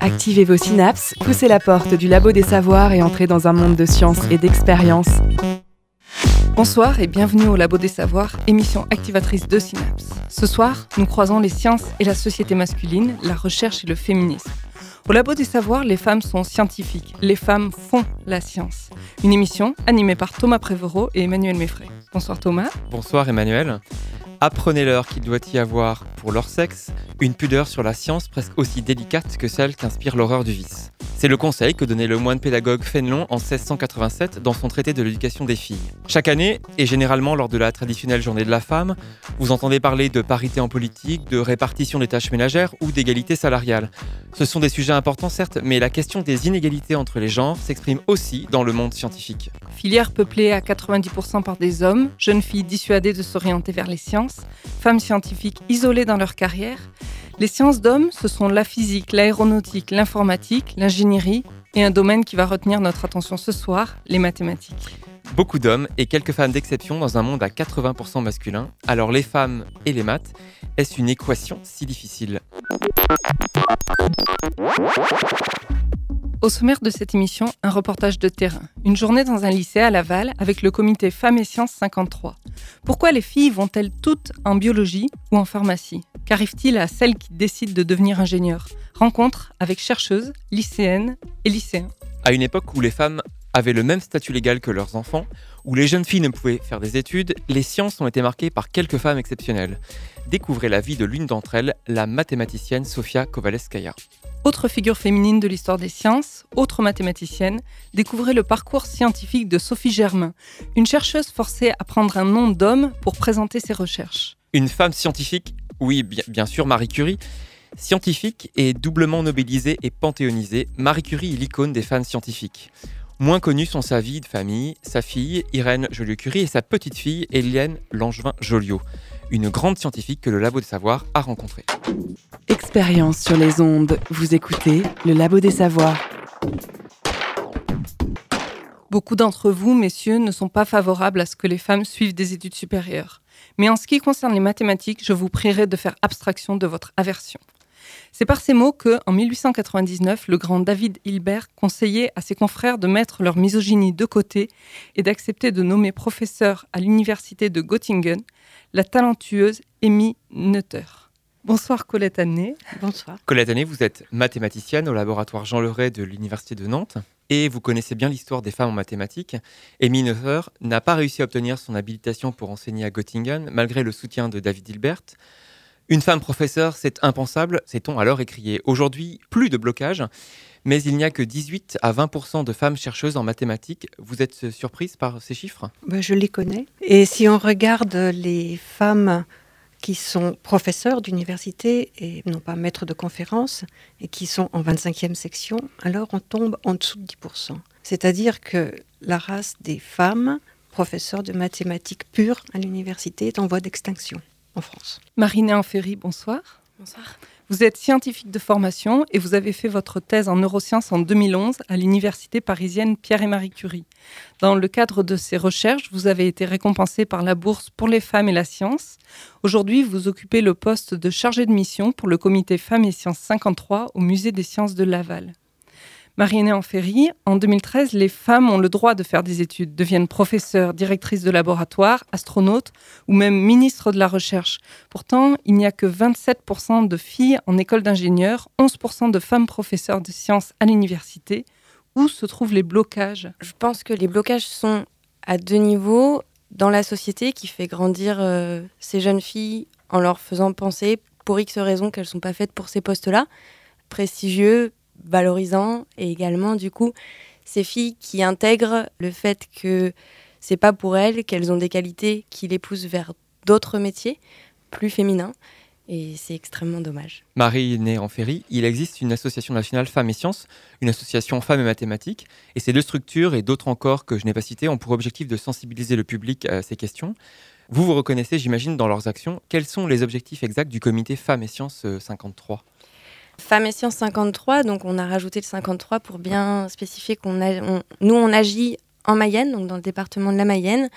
Activez vos synapses, poussez la porte du labo des savoirs et entrez dans un monde de science et d'expérience. Bonsoir et bienvenue au Labo des Savoirs, émission activatrice de Synapse. Ce soir, nous croisons les sciences et la société masculine, la recherche et le féminisme. Au Labo des Savoirs, les femmes sont scientifiques, les femmes font la science. Une émission animée par Thomas Prévost et Emmanuel Meffray. Bonsoir Thomas. Bonsoir Emmanuel. Apprenez-leur qu'il doit y avoir, pour leur sexe, une pudeur sur la science presque aussi délicate que celle qu'inspire l'horreur du vice. C'est le conseil que donnait le moine pédagogue Fénelon en 1687 dans son traité de l'éducation des filles. Chaque année, et généralement lors de la traditionnelle journée de la femme, vous entendez parler de parité en politique, de répartition des tâches ménagères ou d'égalité salariale. Ce sont des sujets importants certes, mais la question des inégalités entre les genres s'exprime aussi dans le monde scientifique. Filière peuplée à 90% par des hommes, jeunes filles dissuadées de s'orienter vers les sciences, femmes scientifiques isolées dans leur carrière, les sciences d'hommes, ce sont la physique, l'aéronautique, l'informatique, l'ingénierie et un domaine qui va retenir notre attention ce soir, les mathématiques. Beaucoup d'hommes et quelques femmes d'exception dans un monde à 80% masculin. Alors les femmes et les maths, est-ce une équation si difficile? Au sommaire de cette émission, un reportage de terrain. Une journée dans un lycée à Laval avec le comité Femmes et Sciences 53. Pourquoi les filles vont-elles toutes en biologie ou en pharmacie? Qu'arrive-t-il à celles qui décident de devenir ingénieurs? Rencontre avec chercheuses, lycéennes et lycéens. À une époque où les femmes avaient le même statut légal que leurs enfants, où les jeunes filles ne pouvaient faire des études, les sciences ont été marquées par quelques femmes exceptionnelles. Découvrez la vie de l'une d'entre elles, la mathématicienne Sofia Kovaleskaya. Autre figure féminine de l'histoire des sciences, autre mathématicienne, découvrez le parcours scientifique de Sophie Germain, une chercheuse forcée à prendre un nom d'homme pour présenter ses recherches. Une femme scientifique Oui, bien, sûr, Marie Curie. Scientifique et doublement nobilisée et panthéonisée, Marie Curie est l'icône des femmes scientifiques. Moins connues sont sa vie de famille, sa fille, Irène Joliot-Curie, et sa petite fille, Hélène Langevin-Joliot une grande scientifique que le Labo des Savoirs a rencontrée. Expérience sur les ondes. Vous écoutez le Labo des Savoirs. Beaucoup d'entre vous, messieurs, ne sont pas favorables à ce que les femmes suivent des études supérieures. Mais en ce qui concerne les mathématiques, je vous prierai de faire abstraction de votre aversion. C'est par ces mots que, en 1899, le grand David Hilbert conseillait à ses confrères de mettre leur misogynie de côté et d'accepter de nommer professeur à l'université de Göttingen la talentueuse Amy Nutter. Bonsoir Colette Anné. Bonsoir. Colette Anné, vous êtes mathématicienne au laboratoire Jean Leray de l'Université de Nantes et vous connaissez bien l'histoire des femmes en mathématiques. Amy Nutter n'a pas réussi à obtenir son habilitation pour enseigner à Göttingen malgré le soutien de David Hilbert. Une femme professeure, c'est impensable, s'est-on alors écrié. Aujourd'hui, plus de blocage, mais il n'y a que 18 à 20% de femmes chercheuses en mathématiques. Vous êtes surprise par ces chiffres? Ben, Je les connais. Et si on regarde les femmes qui sont professeurs d'université et non pas maîtres de conférences et qui sont en 25e section, alors on tombe en dessous de 10%. C'est-à-dire que la race des femmes professeurs de mathématiques pures à l'université est en voie d'extinction en France. Marina Enferry, bonsoir. Bonsoir. Vous êtes scientifique de formation et vous avez fait votre thèse en neurosciences en 2011 à l'université parisienne Pierre et Marie Curie. Dans le cadre de ces recherches, vous avez été récompensé par la bourse pour les femmes et la science. Aujourd'hui, vous occupez le poste de chargé de mission pour le comité Femmes et Sciences 53 au musée des sciences de Laval. Marie-Aînée Ferry, en 2013, les femmes ont le droit de faire des études, deviennent professeurs, directrices de laboratoire, astronautes ou même ministres de la recherche. Pourtant, il n'y a que 27% de filles en école d'ingénieurs, 11% de femmes professeurs de sciences à l'université. Où se trouvent les blocages? Je pense que les blocages sont à deux niveaux. Dans la société qui fait grandir euh, ces jeunes filles en leur faisant penser, pour X raisons, qu'elles ne sont pas faites pour ces postes-là, prestigieux, valorisant et également du coup ces filles qui intègrent le fait que c'est pas pour elles qu'elles ont des qualités qui les poussent vers d'autres métiers plus féminins et c'est extrêmement dommage. Marie née en Ferry, il existe une association nationale Femmes et Sciences, une association Femmes et Mathématiques, et ces deux structures et d'autres encore que je n'ai pas citées ont pour objectif de sensibiliser le public à ces questions. Vous vous reconnaissez, j'imagine, dans leurs actions. Quels sont les objectifs exacts du comité Femmes et Sciences 53 euh, Femmes et Sciences 53, donc on a rajouté le 53 pour bien spécifier qu'on nous on agit en Mayenne, donc dans le département de la Mayenne.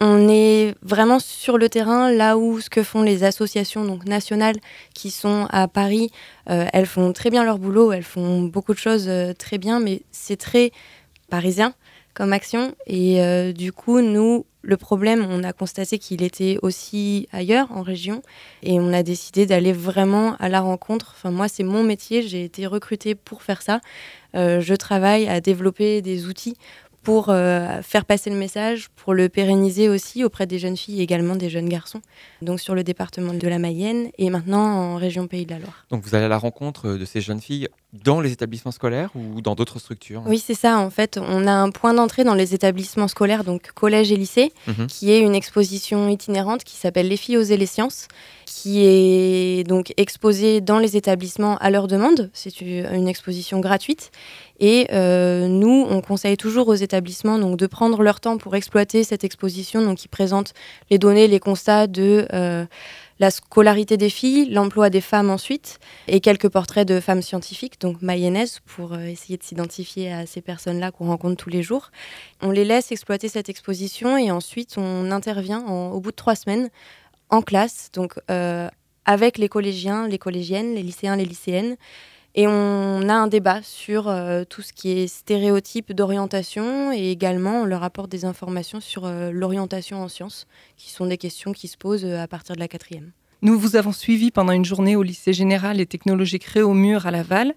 on est vraiment sur le terrain, là où ce que font les associations donc nationales qui sont à Paris, euh, elles font très bien leur boulot, elles font beaucoup de choses euh, très bien, mais c'est très parisien action. Et euh, du coup, nous, le problème, on a constaté qu'il était aussi ailleurs, en région, et on a décidé d'aller vraiment à la rencontre. Enfin, moi, c'est mon métier, j'ai été recrutée pour faire ça. je travaille à développer des outils pour euh, faire passer le message, pour le pérenniser aussi auprès des jeunes filles et également des jeunes garçons, donc sur le département de la Mayenne et maintenant en région Pays de la Loire. Donc vous allez à la rencontre de ces jeunes filles dans les établissements scolaires ou dans d'autres structures? Oui, c'est ça. En fait, on a un point d'entrée dans les établissements scolaires, donc collège et lycée, mhm. qui est une exposition itinérante qui s'appelle Les filles oser les sciences, qui est donc exposée dans les établissements à leur demande. C'est une exposition gratuite. Et euh, nous, on conseille toujours aux établissements donc, de prendre leur temps pour exploiter cette exposition donc, qui présente les données, les constats de... Euh, la scolarité des filles, l'emploi des femmes ensuite, et quelques portraits de femmes scientifiques, donc mayonnaises, pour euh, essayer de s'identifier à ces personnes-là qu'on rencontre tous les jours. On les laisse exploiter cette exposition et ensuite on intervient au bout de trois semaines en classe, donc avec les collégiens, les collégiennes, les lycéens, les lycéennes. Et on a un débat sur euh, tout ce qui est stéréotype d'orientation et également on leur apporte des informations sur euh, l'orientation en sciences, qui sont des questions qui se posent euh, à partir de la quatrième. Nous vous avons suivi pendant une journée au lycée général et technologiques Réaumur à Laval.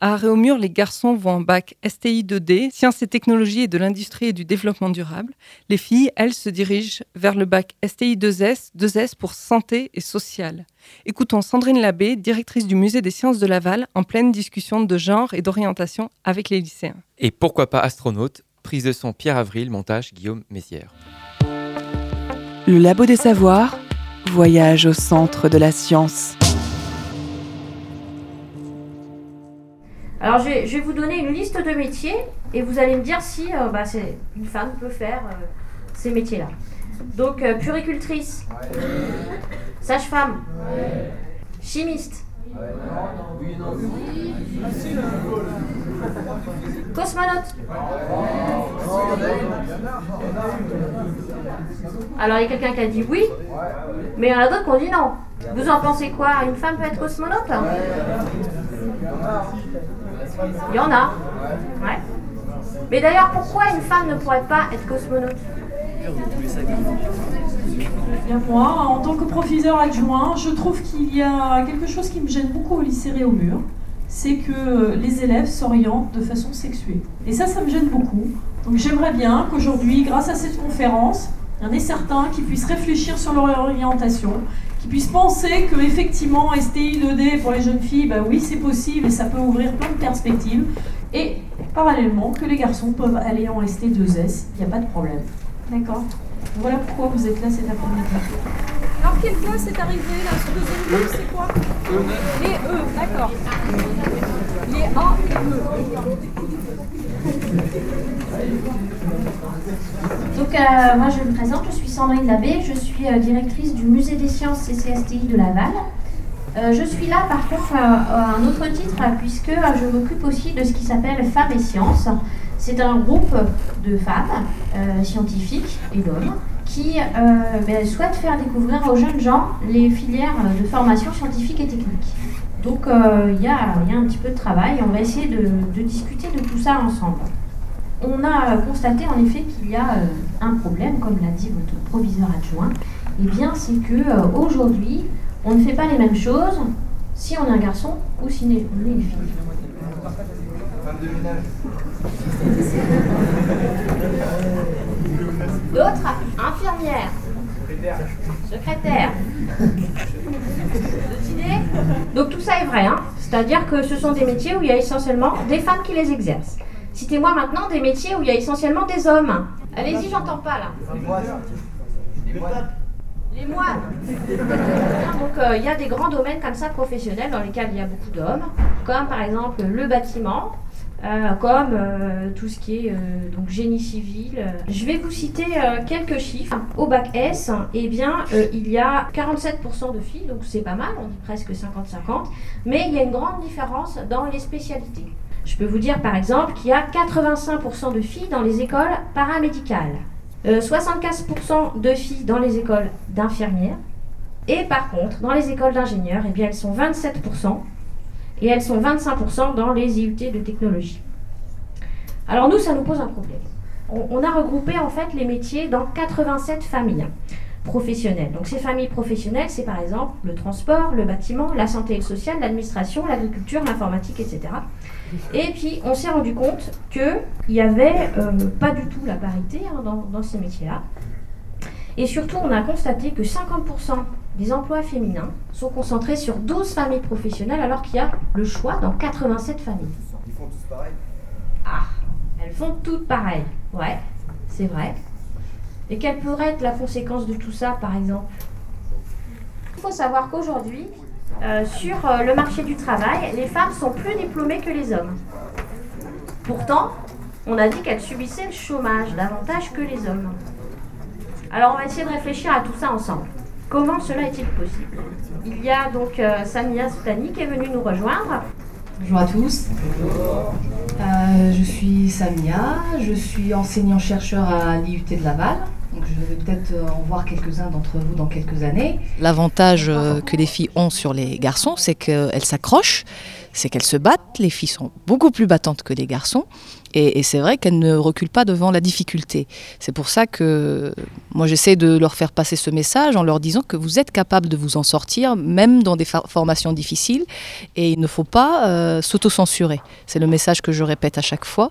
À Réaumur, les garçons vont en bac STI 2D, sciences et technologies et de l'industrie et du développement durable. Les filles, elles, se dirigent vers le bac STI 2S, 2S pour santé et social. Écoutons Sandrine Labbé, directrice du musée des sciences de Laval, en pleine discussion de genre et d'orientation avec les lycéens. Et pourquoi pas astronaute Prise de son Pierre Avril, montage Guillaume Messière. Le Labo des Savoirs Voyage au centre de la science. Alors je vais, vous donner une liste de métiers et vous allez me dire si euh, bah, une femme peut faire euh, ces métiers-là. Donc euh, puricultrice, sage-femme, chimiste, Cosmonaute. Alors il y a quelqu'un qui a dit oui, mais il y en a d'autres qui ont dit non. Vous en pensez quoi? Une femme peut être cosmonaute? Il y en a. Mais d'ailleurs, pourquoi une femme ne pourrait pas être cosmonaute? Moi, en tant que professeur adjoint, je trouve qu'il y a quelque chose qui me gêne beaucoup au lycée Réaumur, c'est que les élèves s'orientent de façon sexuée. Et ça, ça me gêne beaucoup. Donc j'aimerais bien qu'aujourd'hui, grâce à cette conférence, il y en ait certains qui puissent réfléchir sur leur orientation, qui puissent penser que effectivement STI 2D pour les jeunes filles, bah oui c'est possible et ça peut ouvrir plein de perspectives. Et parallèlement que les garçons peuvent aller en ST 2S, il n'y a pas de problème. D'accord voilà pourquoi vous êtes là cet après-midi. Alors, quelle classe est arrivée là Ce deuxième groupe, c'est quoi Les E, d'accord. Les A et E. Donc, euh, moi je me présente, je suis Sandrine Labbé, je suis euh, directrice du musée des sciences CCSTI de Laval. Euh, je suis là par contre à un autre titre, puisque je m'occupe aussi de ce qui s'appelle Femmes et Sciences. C'est un groupe de femmes euh, scientifiques et d'hommes qui euh, ben, souhaitent faire découvrir aux jeunes gens les filières de formation scientifique et technique. Donc euh, il y, a un petit peu de travail et on va essayer de, discuter de tout ça ensemble. On a constaté en effet qu'il y a un problème, comme l'a dit votre proviseur adjoint. Eh bien, c'est que aujourd'hui, on ne fait pas les mêmes choses si on est un garçon ou si on est une fille. D'autres, infirmières, secrétaires. Donc tout ça est vrai, hein c'est-à-dire que ce sont des métiers où il y a essentiellement des femmes qui les exercent. Citez-moi maintenant des métiers où il y a essentiellement des hommes. Allez-y, j'entends pas là. Les moines. Donc euh, il y a des grands domaines comme ça professionnels dans lesquels il y a beaucoup d'hommes, comme par exemple le bâtiment, euh, comme euh, tout ce qui est euh, donc génie civil. Je vais vous citer quelques chiffres. Au bac S, eh bien, il y a 47% de filles, donc c'est pas mal, on dit presque 50-50, mais il y a une grande différence dans les spécialités. Je peux vous dire par exemple qu'il y a 85% de filles dans les écoles paramédicales. 75% de filles dans les écoles d'infirmières. Et par contre, dans les écoles d'ingénieurs, eh bien, elles sont 27% et elles sont 25% dans les IUT de technologie. Alors nous, ça nous pose un problème. On, a regroupé en fait les métiers dans 87 familles professionnelles. Donc ces familles professionnelles, c'est par exemple le transport, le bâtiment, la santé et le social, l'administration, l'agriculture, l'informatique, etc. Et puis on s'est rendu compte qu'il n'y avait euh, pas du tout la parité hein, dans ces métiers-là. Et surtout, on a constaté que 50% des emplois féminins sont concentrés sur 12 familles professionnelles alors qu'il y a le choix dans 87 familles. Ils font tous pareil Ah, elles font toutes pareil. Ouais, c'est vrai. Et quelle pourrait être la conséquence de tout ça, par exemple? Il faut savoir qu'aujourd'hui, euh, sur euh, le marché du travail, les femmes sont plus diplômées que les hommes. Pourtant, on a dit qu'elles subissaient le chômage davantage que les hommes. Alors on va essayer de réfléchir à tout ça ensemble. Comment cela est-il possible? Il y a donc euh, Samia Soutani qui est venue nous rejoindre. Bonjour à tous. Euh, je suis Samia, je suis enseignant-chercheur à l'IUT de Laval. Je vais peut-être euh, en voir quelques-uns d'entre vous dans quelques années. L'avantage que les filles ont sur les garçons, c'est qu'elles s'accrochent, c'est qu'elles se battent. Les filles sont beaucoup plus battantes que les garçons. Et, c'est vrai qu'elles ne reculent pas devant la difficulté. C'est pour ça que moi j'essaie de leur faire passer ce message en leur disant que vous êtes capable de vous en sortir, même dans des formations difficiles, et il ne faut pas euh, s'autocensurer. C'est le message que je répète à chaque fois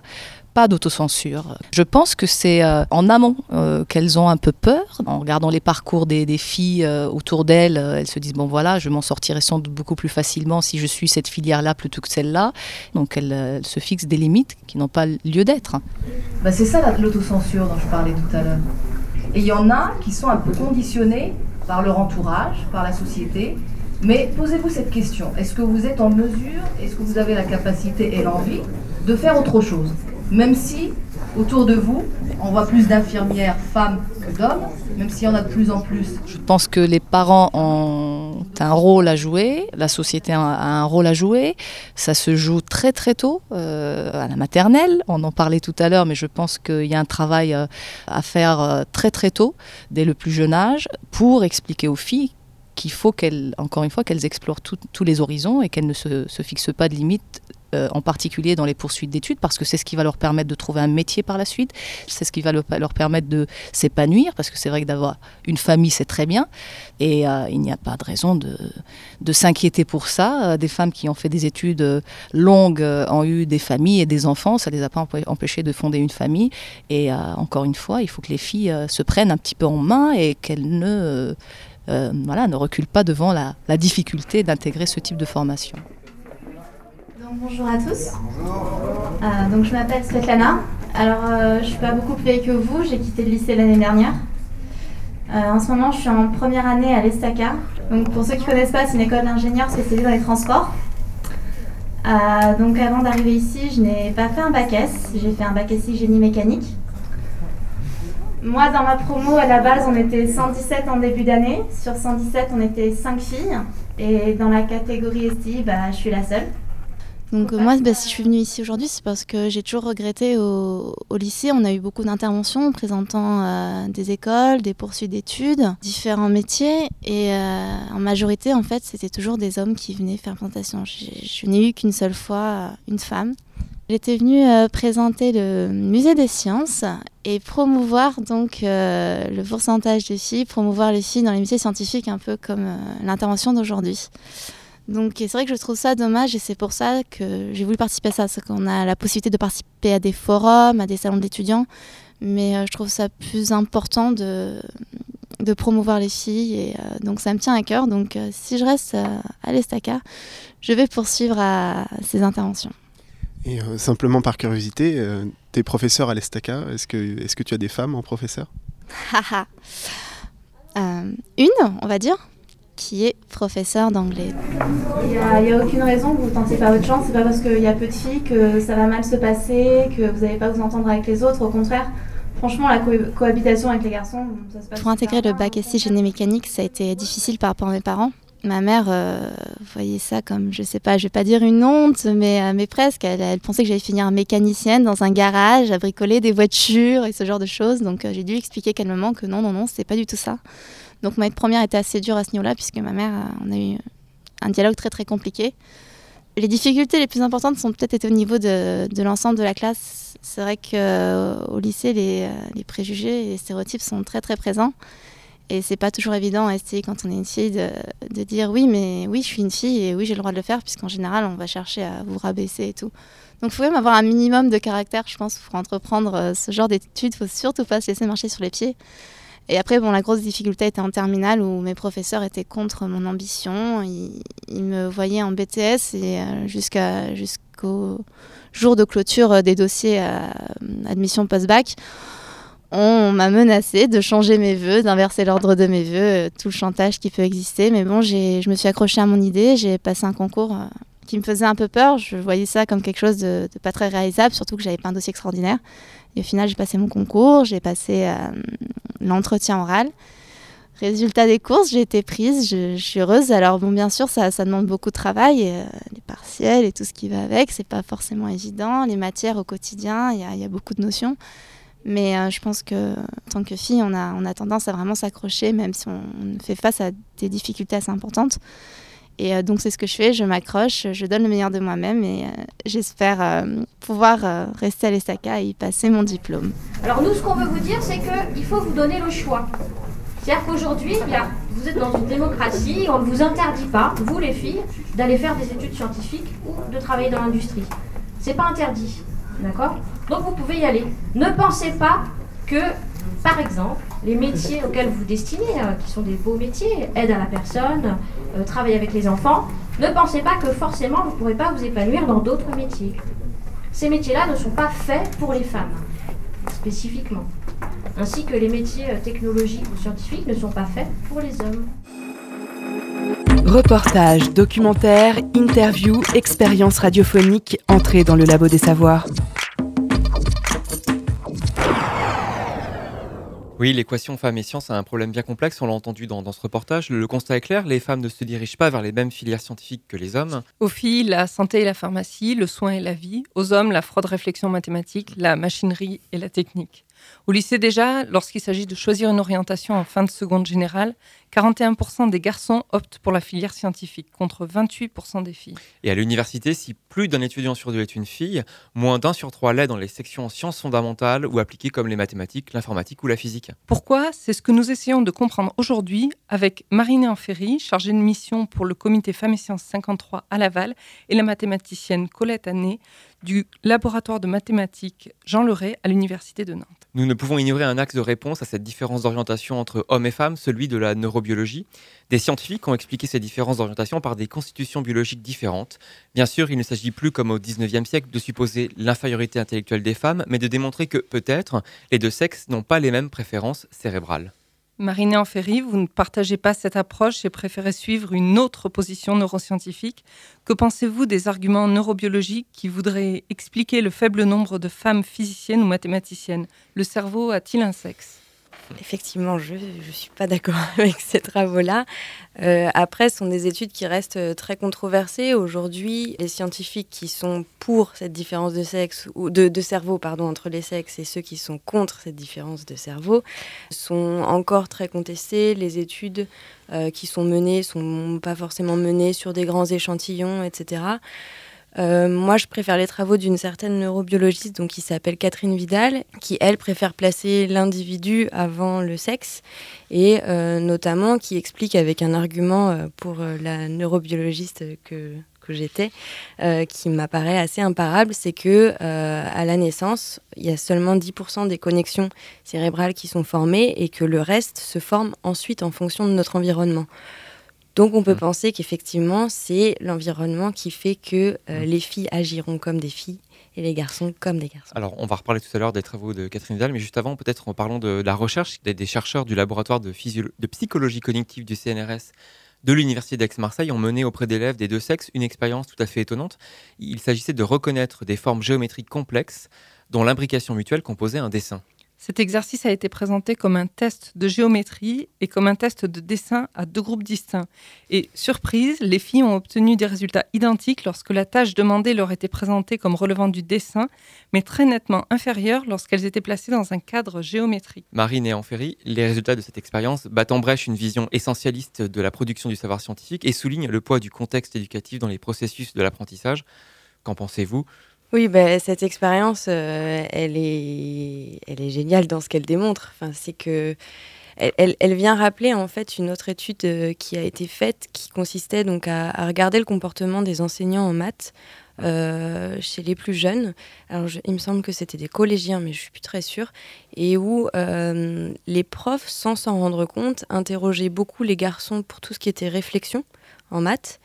pas d'autocensure. Je pense que c'est euh, en amont euh, qu'elles ont un peu peur. En regardant les parcours des, filles euh, autour d'elles, elles se disent bon voilà, je m'en sortirai sans doute beaucoup plus facilement si je suis cette filière-là plutôt que celle-là. Donc elles, se fixent des limites qui n'ont pas lieu d'être. Bah, c'est ça l'autocensure dont je parlais tout à l'heure. Et il y en a qui sont un peu conditionnés par leur entourage, par la société. Mais posez-vous cette question. Est-ce que vous êtes en mesure, est-ce que vous avez la capacité et l'envie de faire autre chose? Même si autour de vous, on voit plus d'infirmières femmes que d'hommes, même s'il y en a de plus en plus. Je pense que les parents ont un rôle à jouer, la société a un rôle à jouer. Ça se joue très très tôt, euh, à la maternelle. On en parlait tout à l'heure, mais je pense qu'il y a un travail euh, à faire euh, très très tôt, dès le plus jeune âge, pour expliquer aux filles qu'il faut qu'elles, encore une fois, qu'elles explorent tous les horizons et qu'elles ne se, se fixent pas de limites euh, en particulier dans les poursuites d'études, parce que c'est ce qui va leur permettre de trouver un métier par la suite, c'est ce qui va leur permettre de s'épanouir, parce que c'est vrai que d'avoir une famille, c'est très bien, et euh, il n'y a pas de raison de, s'inquiéter pour ça. Euh, des femmes qui ont fait des études longues ont eu des familles et des enfants, ça ne les a pas empêchées de fonder une famille, et encore une fois, il faut que les filles se prennent un petit peu en main et qu'elles ne... voilà, ne reculent pas devant la difficulté d'intégrer ce type de formation bonjour à tous. Euh, donc, je m'appelle Svetlana. Alors, euh, je suis pas beaucoup plus vieille que vous. J'ai quitté le lycée l'année dernière. Euh, en ce moment, je suis en première année à l'Estaca. Donc, pour ceux qui ne connaissent pas, c'est une école d'ingénieur spécialisée dans les transports. donc, avant d'arriver ici, je n'ai pas fait un bac S. J'ai fait un bac S génie mécanique. Moi, dans ma promo, à la base, on était 117 en début d'année. Sur 117, on était 5 filles. Et dans la catégorie STI, bah, je suis la seule. Donc euh, moi, bah, si je suis venue ici aujourd'hui, c'est parce que j'ai toujours regretté au, lycée, on a eu beaucoup d'interventions présentant euh, des écoles, des poursuites d'études, différents métiers, et euh, en majorité, en fait, c'était toujours des hommes qui venaient faire présentation. Je n'ai eu qu'une seule fois une femme. J'étais venue présenter le musée des sciences et promouvoir donc le pourcentage de filles, promouvoir les filles dans les musées scientifiques, un peu comme l'intervention d'aujourd'hui. Donc c'est vrai que je trouve ça dommage et c'est pour ça que j'ai voulu participer à ça, c'est qu'on a la possibilité de participer à des forums, à des salons d'étudiants, mais euh, je trouve ça plus important de, de promouvoir les filles et euh, donc ça me tient à cœur. Donc euh, si je reste à l'Estaca, je vais poursuivre à ces interventions. Et simplement par curiosité, tes professeurs à l'Estaca, est-ce que, est que tu as des femmes en professeur? Une, on va dire qui est professeur d'anglais. Il n'y a, aucune raison que vous ne tentiez pas votre chance. C'est pas parce qu'il y a peu de filles que ça va mal se passer, que vous n'allez pas vous entendre avec les autres. Au contraire, franchement, la cohabitation avec les garçons, ça se passe. Pour intégrer le bac SI génie mécanique, ça a été difficile par rapport à mes parents. Ma mère euh, voyait ça comme, je sais pas, je vais pas dire une honte, mais, euh, mais presque. Elle, pensait que j'allais finir mécanicienne dans un garage à bricoler des voitures et ce genre de choses. Donc euh, j'ai dû expliquer calmement que non, non, non, c'est pas du tout ça. Donc ma première était assez dure à ce niveau-là, puisque ma mère, on a eu un dialogue très très compliqué. Les difficultés les plus importantes sont peut-être été au niveau de, l'ensemble de la classe. C'est vrai qu'au lycée, les, les préjugés et les stéréotypes sont très très présents. Et c'est pas toujours évident à essayer quand on est une fille de, de, dire oui, mais oui, je suis une fille et oui, j'ai le droit de le faire, puisqu'en général, on va chercher à vous rabaisser et tout. Donc, il faut même avoir un minimum de caractère, je pense, pour entreprendre euh, ce genre d'études. Il faut surtout pas se laisser marcher sur les pieds. Et après, bon, la grosse difficulté était en terminale où mes professeurs étaient contre mon ambition. Ils, me voyaient en BTS et euh, jusqu'à jusqu'au jour de clôture euh, des dossiers à admission post-bac on m'a menacé de changer mes vœux, d'inverser l'ordre de mes vœux, euh, tout le chantage qui peut exister. Mais bon, je me suis accrochée à mon idée, j'ai passé un concours euh, qui me faisait un peu peur. Je voyais ça comme quelque chose de, pas très réalisable, surtout que j'avais pas un dossier extraordinaire. Et au final, j'ai passé mon concours, j'ai passé euh, l'entretien oral. Résultat des courses, j'ai été prise, je, suis heureuse. Alors bon, bien sûr, ça, demande beaucoup de travail, les partiels et tout ce qui va avec, c'est pas forcément évident. Les matières au quotidien, il y, a beaucoup de notions. Mais euh, je pense que en tant que fille, on a, on a tendance à vraiment s'accrocher, même si on fait face à des difficultés assez importantes. Et euh, donc c'est ce que je fais, je m'accroche, je donne le meilleur de moi-même et euh, j'espère pouvoir rester à l'ESTACA et y passer mon diplôme. Alors nous, ce qu'on veut vous dire, c'est qu'il faut vous donner le choix. C'est-à-dire qu'aujourd'hui, vous êtes dans une démocratie, on ne vous interdit pas, vous les filles, d'aller faire des études scientifiques ou de travailler dans l'industrie. C'est pas interdit. D'accord? Donc vous pouvez y aller. Ne pensez pas que, par exemple, les métiers auxquels vous destinez, euh, qui sont des beaux métiers, aide à la personne, euh, travail avec les enfants, ne pensez pas que forcément vous ne pourrez pas vous épanouir dans d'autres métiers. Ces métiers-là ne sont pas faits pour les femmes, spécifiquement. Ainsi que les métiers euh, technologiques ou scientifiques ne sont pas faits pour les hommes. Reportage, documentaire, interview, expérience radiophonique, entrée dans le labo des savoirs. Oui, l'équation femmes et sciences a un problème bien complexe, on l'a entendu dans, ce reportage. Le, constat est clair, les femmes ne se dirigent pas vers les mêmes filières scientifiques que les hommes. Aux filles, la santé et la pharmacie, le soin et la vie. Aux hommes, la fraude réflexion mathématique, la machinerie et la technique. Au lycée déjà, lorsqu'il s'agit de choisir une orientation en fin de seconde générale, 41% des garçons optent pour la filière scientifique, contre 28% des filles. Et à l'université, si plus d'un étudiant sur deux est une fille, moins d'un sur trois l'est dans les sections sciences fondamentales ou appliquées comme les mathématiques, l'informatique ou la physique. Pourquoi? C'est ce que nous essayons de comprendre aujourd'hui avec Marine Enferry, chargée de mission pour le comité Femmes et Sciences 53 à Laval, et la mathématicienne Colette Anné du laboratoire de mathématiques Jean Leray à l'université de Nantes. Nous ne pouvons ignorer un axe de réponse à cette différence d'orientation entre hommes et femmes, celui de la neurobiologie. Des scientifiques ont expliqué ces différences d'orientation par des constitutions biologiques différentes. Bien sûr, il ne s'agit plus, comme au XIXe siècle, de supposer l'infériorité intellectuelle des femmes, mais de démontrer que, peut-être, les deux sexes n'ont pas les mêmes préférences cérébrales. Mariné Ferry, vous ne partagez pas cette approche et préférez suivre une autre position neuroscientifique. Que pensez-vous des arguments neurobiologiques qui voudraient expliquer le faible nombre de femmes physiciennes ou mathématiciennes? Le cerveau a-t-il un sexe? Effectivement, je ne suis pas d'accord avec ces travaux-là. Euh, après, ce sont des études qui restent euh, très controversées. Aujourd'hui, les scientifiques qui sont pour cette différence de sexe ou de, cerveau pardon, entre les sexes et ceux qui sont contre cette différence de cerveau sont encore très contestés. Les études euh, qui sont menées sont pas forcément menées sur des grands échantillons, etc. Euh, moi, je préfère les travaux d'une certaine neurobiologiste donc, qui s'appelle Catherine Vidal, qui, elle, préfère placer l'individu avant le sexe, et euh, notamment qui explique avec un argument euh, pour la neurobiologiste que, que j'étais, qui m'apparaît assez imparable, c'est que à la naissance, il y a seulement 10% des connexions cérébrales qui sont formées et que le reste se forme ensuite en fonction de notre environnement. Donc on peut mm. penser qu'effectivement, c'est l'environnement qui fait que euh, mm. les filles agiront comme des filles et les garçons comme des garçons. Alors on va reparler tout à l'heure des travaux de Catherine Vidal, mais juste avant, peut-être en parlant de, la recherche des, chercheurs du laboratoire de, de psychologie cognitive du CNRS de l'Université d'Aix-Marseille ont mené auprès d'élèves des deux sexes une expérience tout à fait étonnante. Il s'agissait de reconnaître des formes géométriques complexes dont l'imbrication mutuelle composait un dessin. Cet exercice a été présenté comme un test de géométrie et comme un test de dessin à deux groupes distincts. Et surprise, les filles ont obtenu des résultats identiques lorsque la tâche demandée leur était présentée comme relevant du dessin, mais très nettement inférieure lorsqu'elles étaient placées dans un cadre géométrique. Marine et Enferry, les résultats de cette expérience battent en brèche une vision essentialiste de la production du savoir scientifique et soulignent le poids du contexte éducatif dans les processus de l'apprentissage. Qu'en pensez-vous? Oui, bah, cette expérience, euh, elle, est, elle est géniale dans ce qu'elle démontre. Enfin, c'est que elle, elle, vient rappeler en fait une autre étude euh, qui a été faite, qui consistait donc à, regarder le comportement des enseignants en maths euh, chez les plus jeunes. Il me semble que c'était des collégiens, mais je suis plus très sûre, et où les profs, sans s'en rendre compte, interrogeaient beaucoup les garçons pour tout ce qui était réflexion en maths.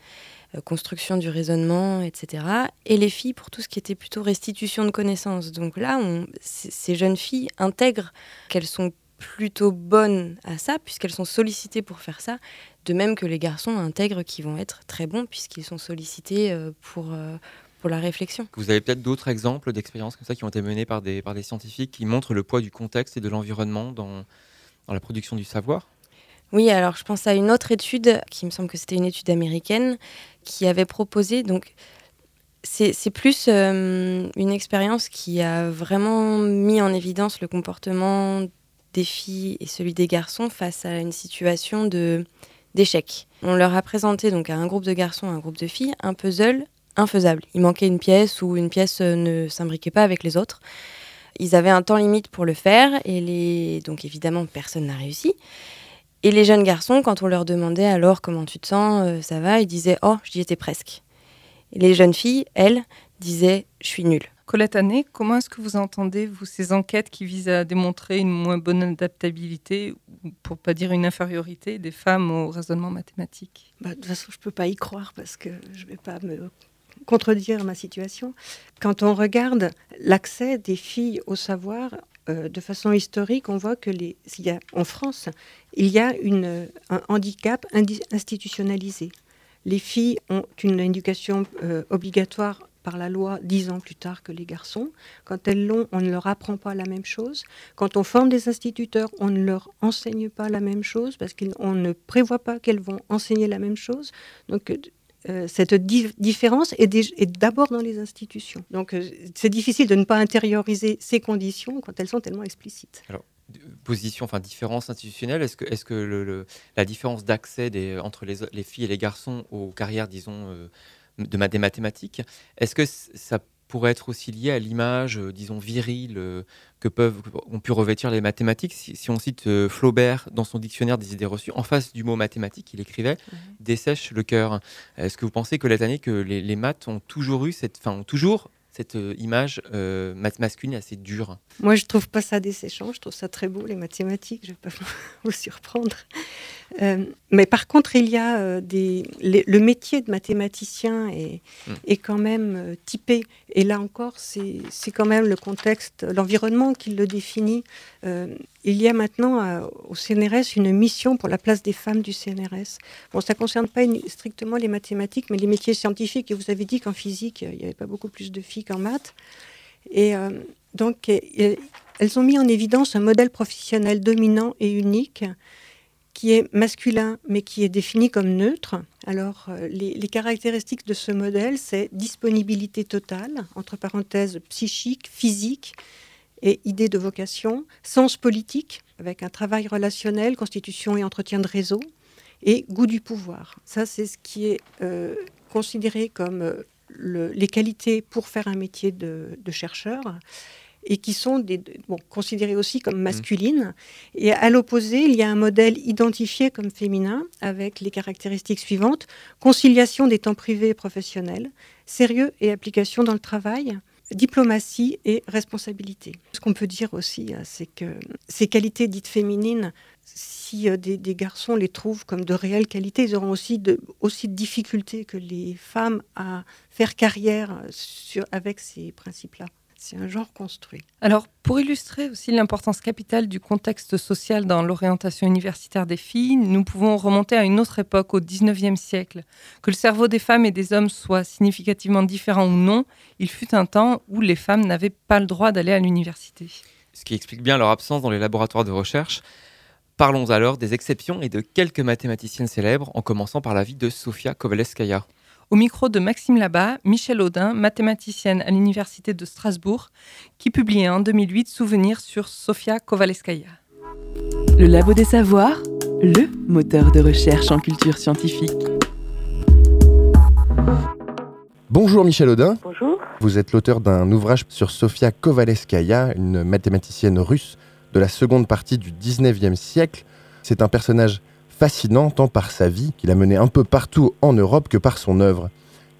Euh, construction du raisonnement, etc. Et les filles pour tout ce qui était plutôt restitution de connaissances. Donc là, ces jeunes filles intègrent qu'elles sont plutôt bonnes à ça, puisqu'elles sont sollicitées pour faire ça, de même que les garçons intègrent qu'ils vont être très bons, puisqu'ils sont sollicités euh, pour, euh, pour la réflexion. Vous avez peut-être d'autres exemples d'expériences comme ça qui ont été menées par des, par des scientifiques qui montrent le poids du contexte et de l'environnement dans, dans la production du savoir? Oui, alors je pense à une autre étude, qui me semble que c'était une étude américaine, qui avait proposé, donc c'est plus euh, une expérience qui a vraiment mis en évidence le comportement des filles et celui des garçons face à une situation de d'échec. On leur a présenté donc à un groupe de garçons, un groupe de filles, un puzzle infaisable. Il manquait une pièce ou une pièce ne s'imbriquait pas avec les autres. Ils avaient un temps limite pour le faire et les... donc évidemment personne n'a réussi. Et les jeunes garçons, quand on leur demandait alors comment tu te sens, euh, ça va, ils disaient oh, j'y étais presque. Et les jeunes filles, elles, disaient je suis nulle. Colette Année, comment est-ce que vous entendez, vous, ces enquêtes qui visent à démontrer une moins bonne adaptabilité, pour pas dire une infériorité, des femmes au raisonnement mathématique? Bah, De toute façon, je ne peux pas y croire parce que je ne vais pas me contredire ma situation. Quand on regarde l'accès des filles au savoir, euh, de façon historique, on voit que y a, en France, il y a un handicap institutionnalisé. Les filles ont une éducation euh, obligatoire par la loi dix ans plus tard que les garçons. Quand elles l'ont, on ne leur apprend pas la même chose. Quand on forme des instituteurs, on ne leur enseigne pas la même chose parce qu'on ne prévoit pas qu'elles vont enseigner la même chose. Donc euh, cette différence est, d'abord dans les institutions. Donc euh, c'est difficile de ne pas intérioriser ces conditions quand elles sont tellement explicites. Alors, position, enfin différence institutionnelle, est-ce que, est -ce que la différence d'accès entre les, les, filles et les garçons aux carrières, disons, euh, de mathématiques, est-ce que ça pourrait être aussi lié à l'image, euh, disons, virile euh, que peuvent, ont pu revêtir les mathématiques. Si, on cite euh, Flaubert dans son dictionnaire des idées reçues, en face du mot mathématique, il écrivait dessèche le cœur. Est-ce que vous pensez que l'année que les, les, maths ont toujours eu cette, ont toujours cette image masculine assez dure? Moi, je trouve pas ça desséchant. Je trouve ça très beau les mathématiques. Je vais pas vous surprendre. Euh, mais par contre, il y a euh, des, le métier de mathématicien est, hmm. est quand même euh, typé. Et là encore, c'est quand même le contexte, l'environnement qui le définit. il y a maintenant au CNRS une mission pour la place des femmes du CNRS. Bon, ça ne concerne pas strictement les mathématiques, mais les métiers scientifiques. Et vous avez dit qu'en physique, il n'y avait pas beaucoup plus de filles qu'en maths. Et donc, elles ont mis en évidence un modèle professionnel dominant et unique qui est masculin mais qui est défini comme neutre. Alors, euh, les, caractéristiques de ce modèle, c'est disponibilité totale, entre parenthèses psychique, physique et idée de vocation, sens politique, avec un travail relationnel, constitution et entretien de réseau, et goût du pouvoir. Ça, c'est ce qui est euh, considéré comme euh, les qualités pour faire un métier de chercheur et qui sont des, bon, considérées aussi comme mmh. masculines. Et à l'opposé, il y a un modèle identifié comme féminin avec les caractéristiques suivantes conciliation des temps privés et professionnels, sérieux et application dans le travail, diplomatie et responsabilité. Ce qu'on peut dire aussi, euh, c'est que ces qualités dites féminines, si euh, des, garçons les trouvent comme de réelles qualités, ils auront aussi de, aussi de difficultés que les femmes à faire carrière sur, avec ces principes-là. C'est un genre construit. Alors, pour illustrer aussi l'importance capitale du contexte social dans l'orientation universitaire des filles, nous pouvons remonter à une autre époque, au XIXe siècle. Que le cerveau des femmes et des hommes soit significativement différent ou non, il fut un temps où les femmes n'avaient pas le droit d'aller à l'université. ce qui explique bien leur absence dans les laboratoires de recherche. Parlons alors des exceptions et de quelques mathématiciennes célèbres, en commençant par la vie de Sofia Kovalevskaya. Au micro de Maxime Labat, Michel Audin, mathématicienne à l'Université de Strasbourg, qui publiait en 2008 Souvenirs sur Sofia Kovalevskaya. Le Labo des Savoirs, le moteur de recherche en culture scientifique. Bonjour Michel Audin. Bonjour. Vous êtes l'auteur d'un ouvrage sur Sofia Kovalevskaya, une mathématicienne russe de la seconde partie du 19e siècle. C'est un personnage fascinant tant par sa vie, qu'il a mené un peu partout en Europe, que par son œuvre.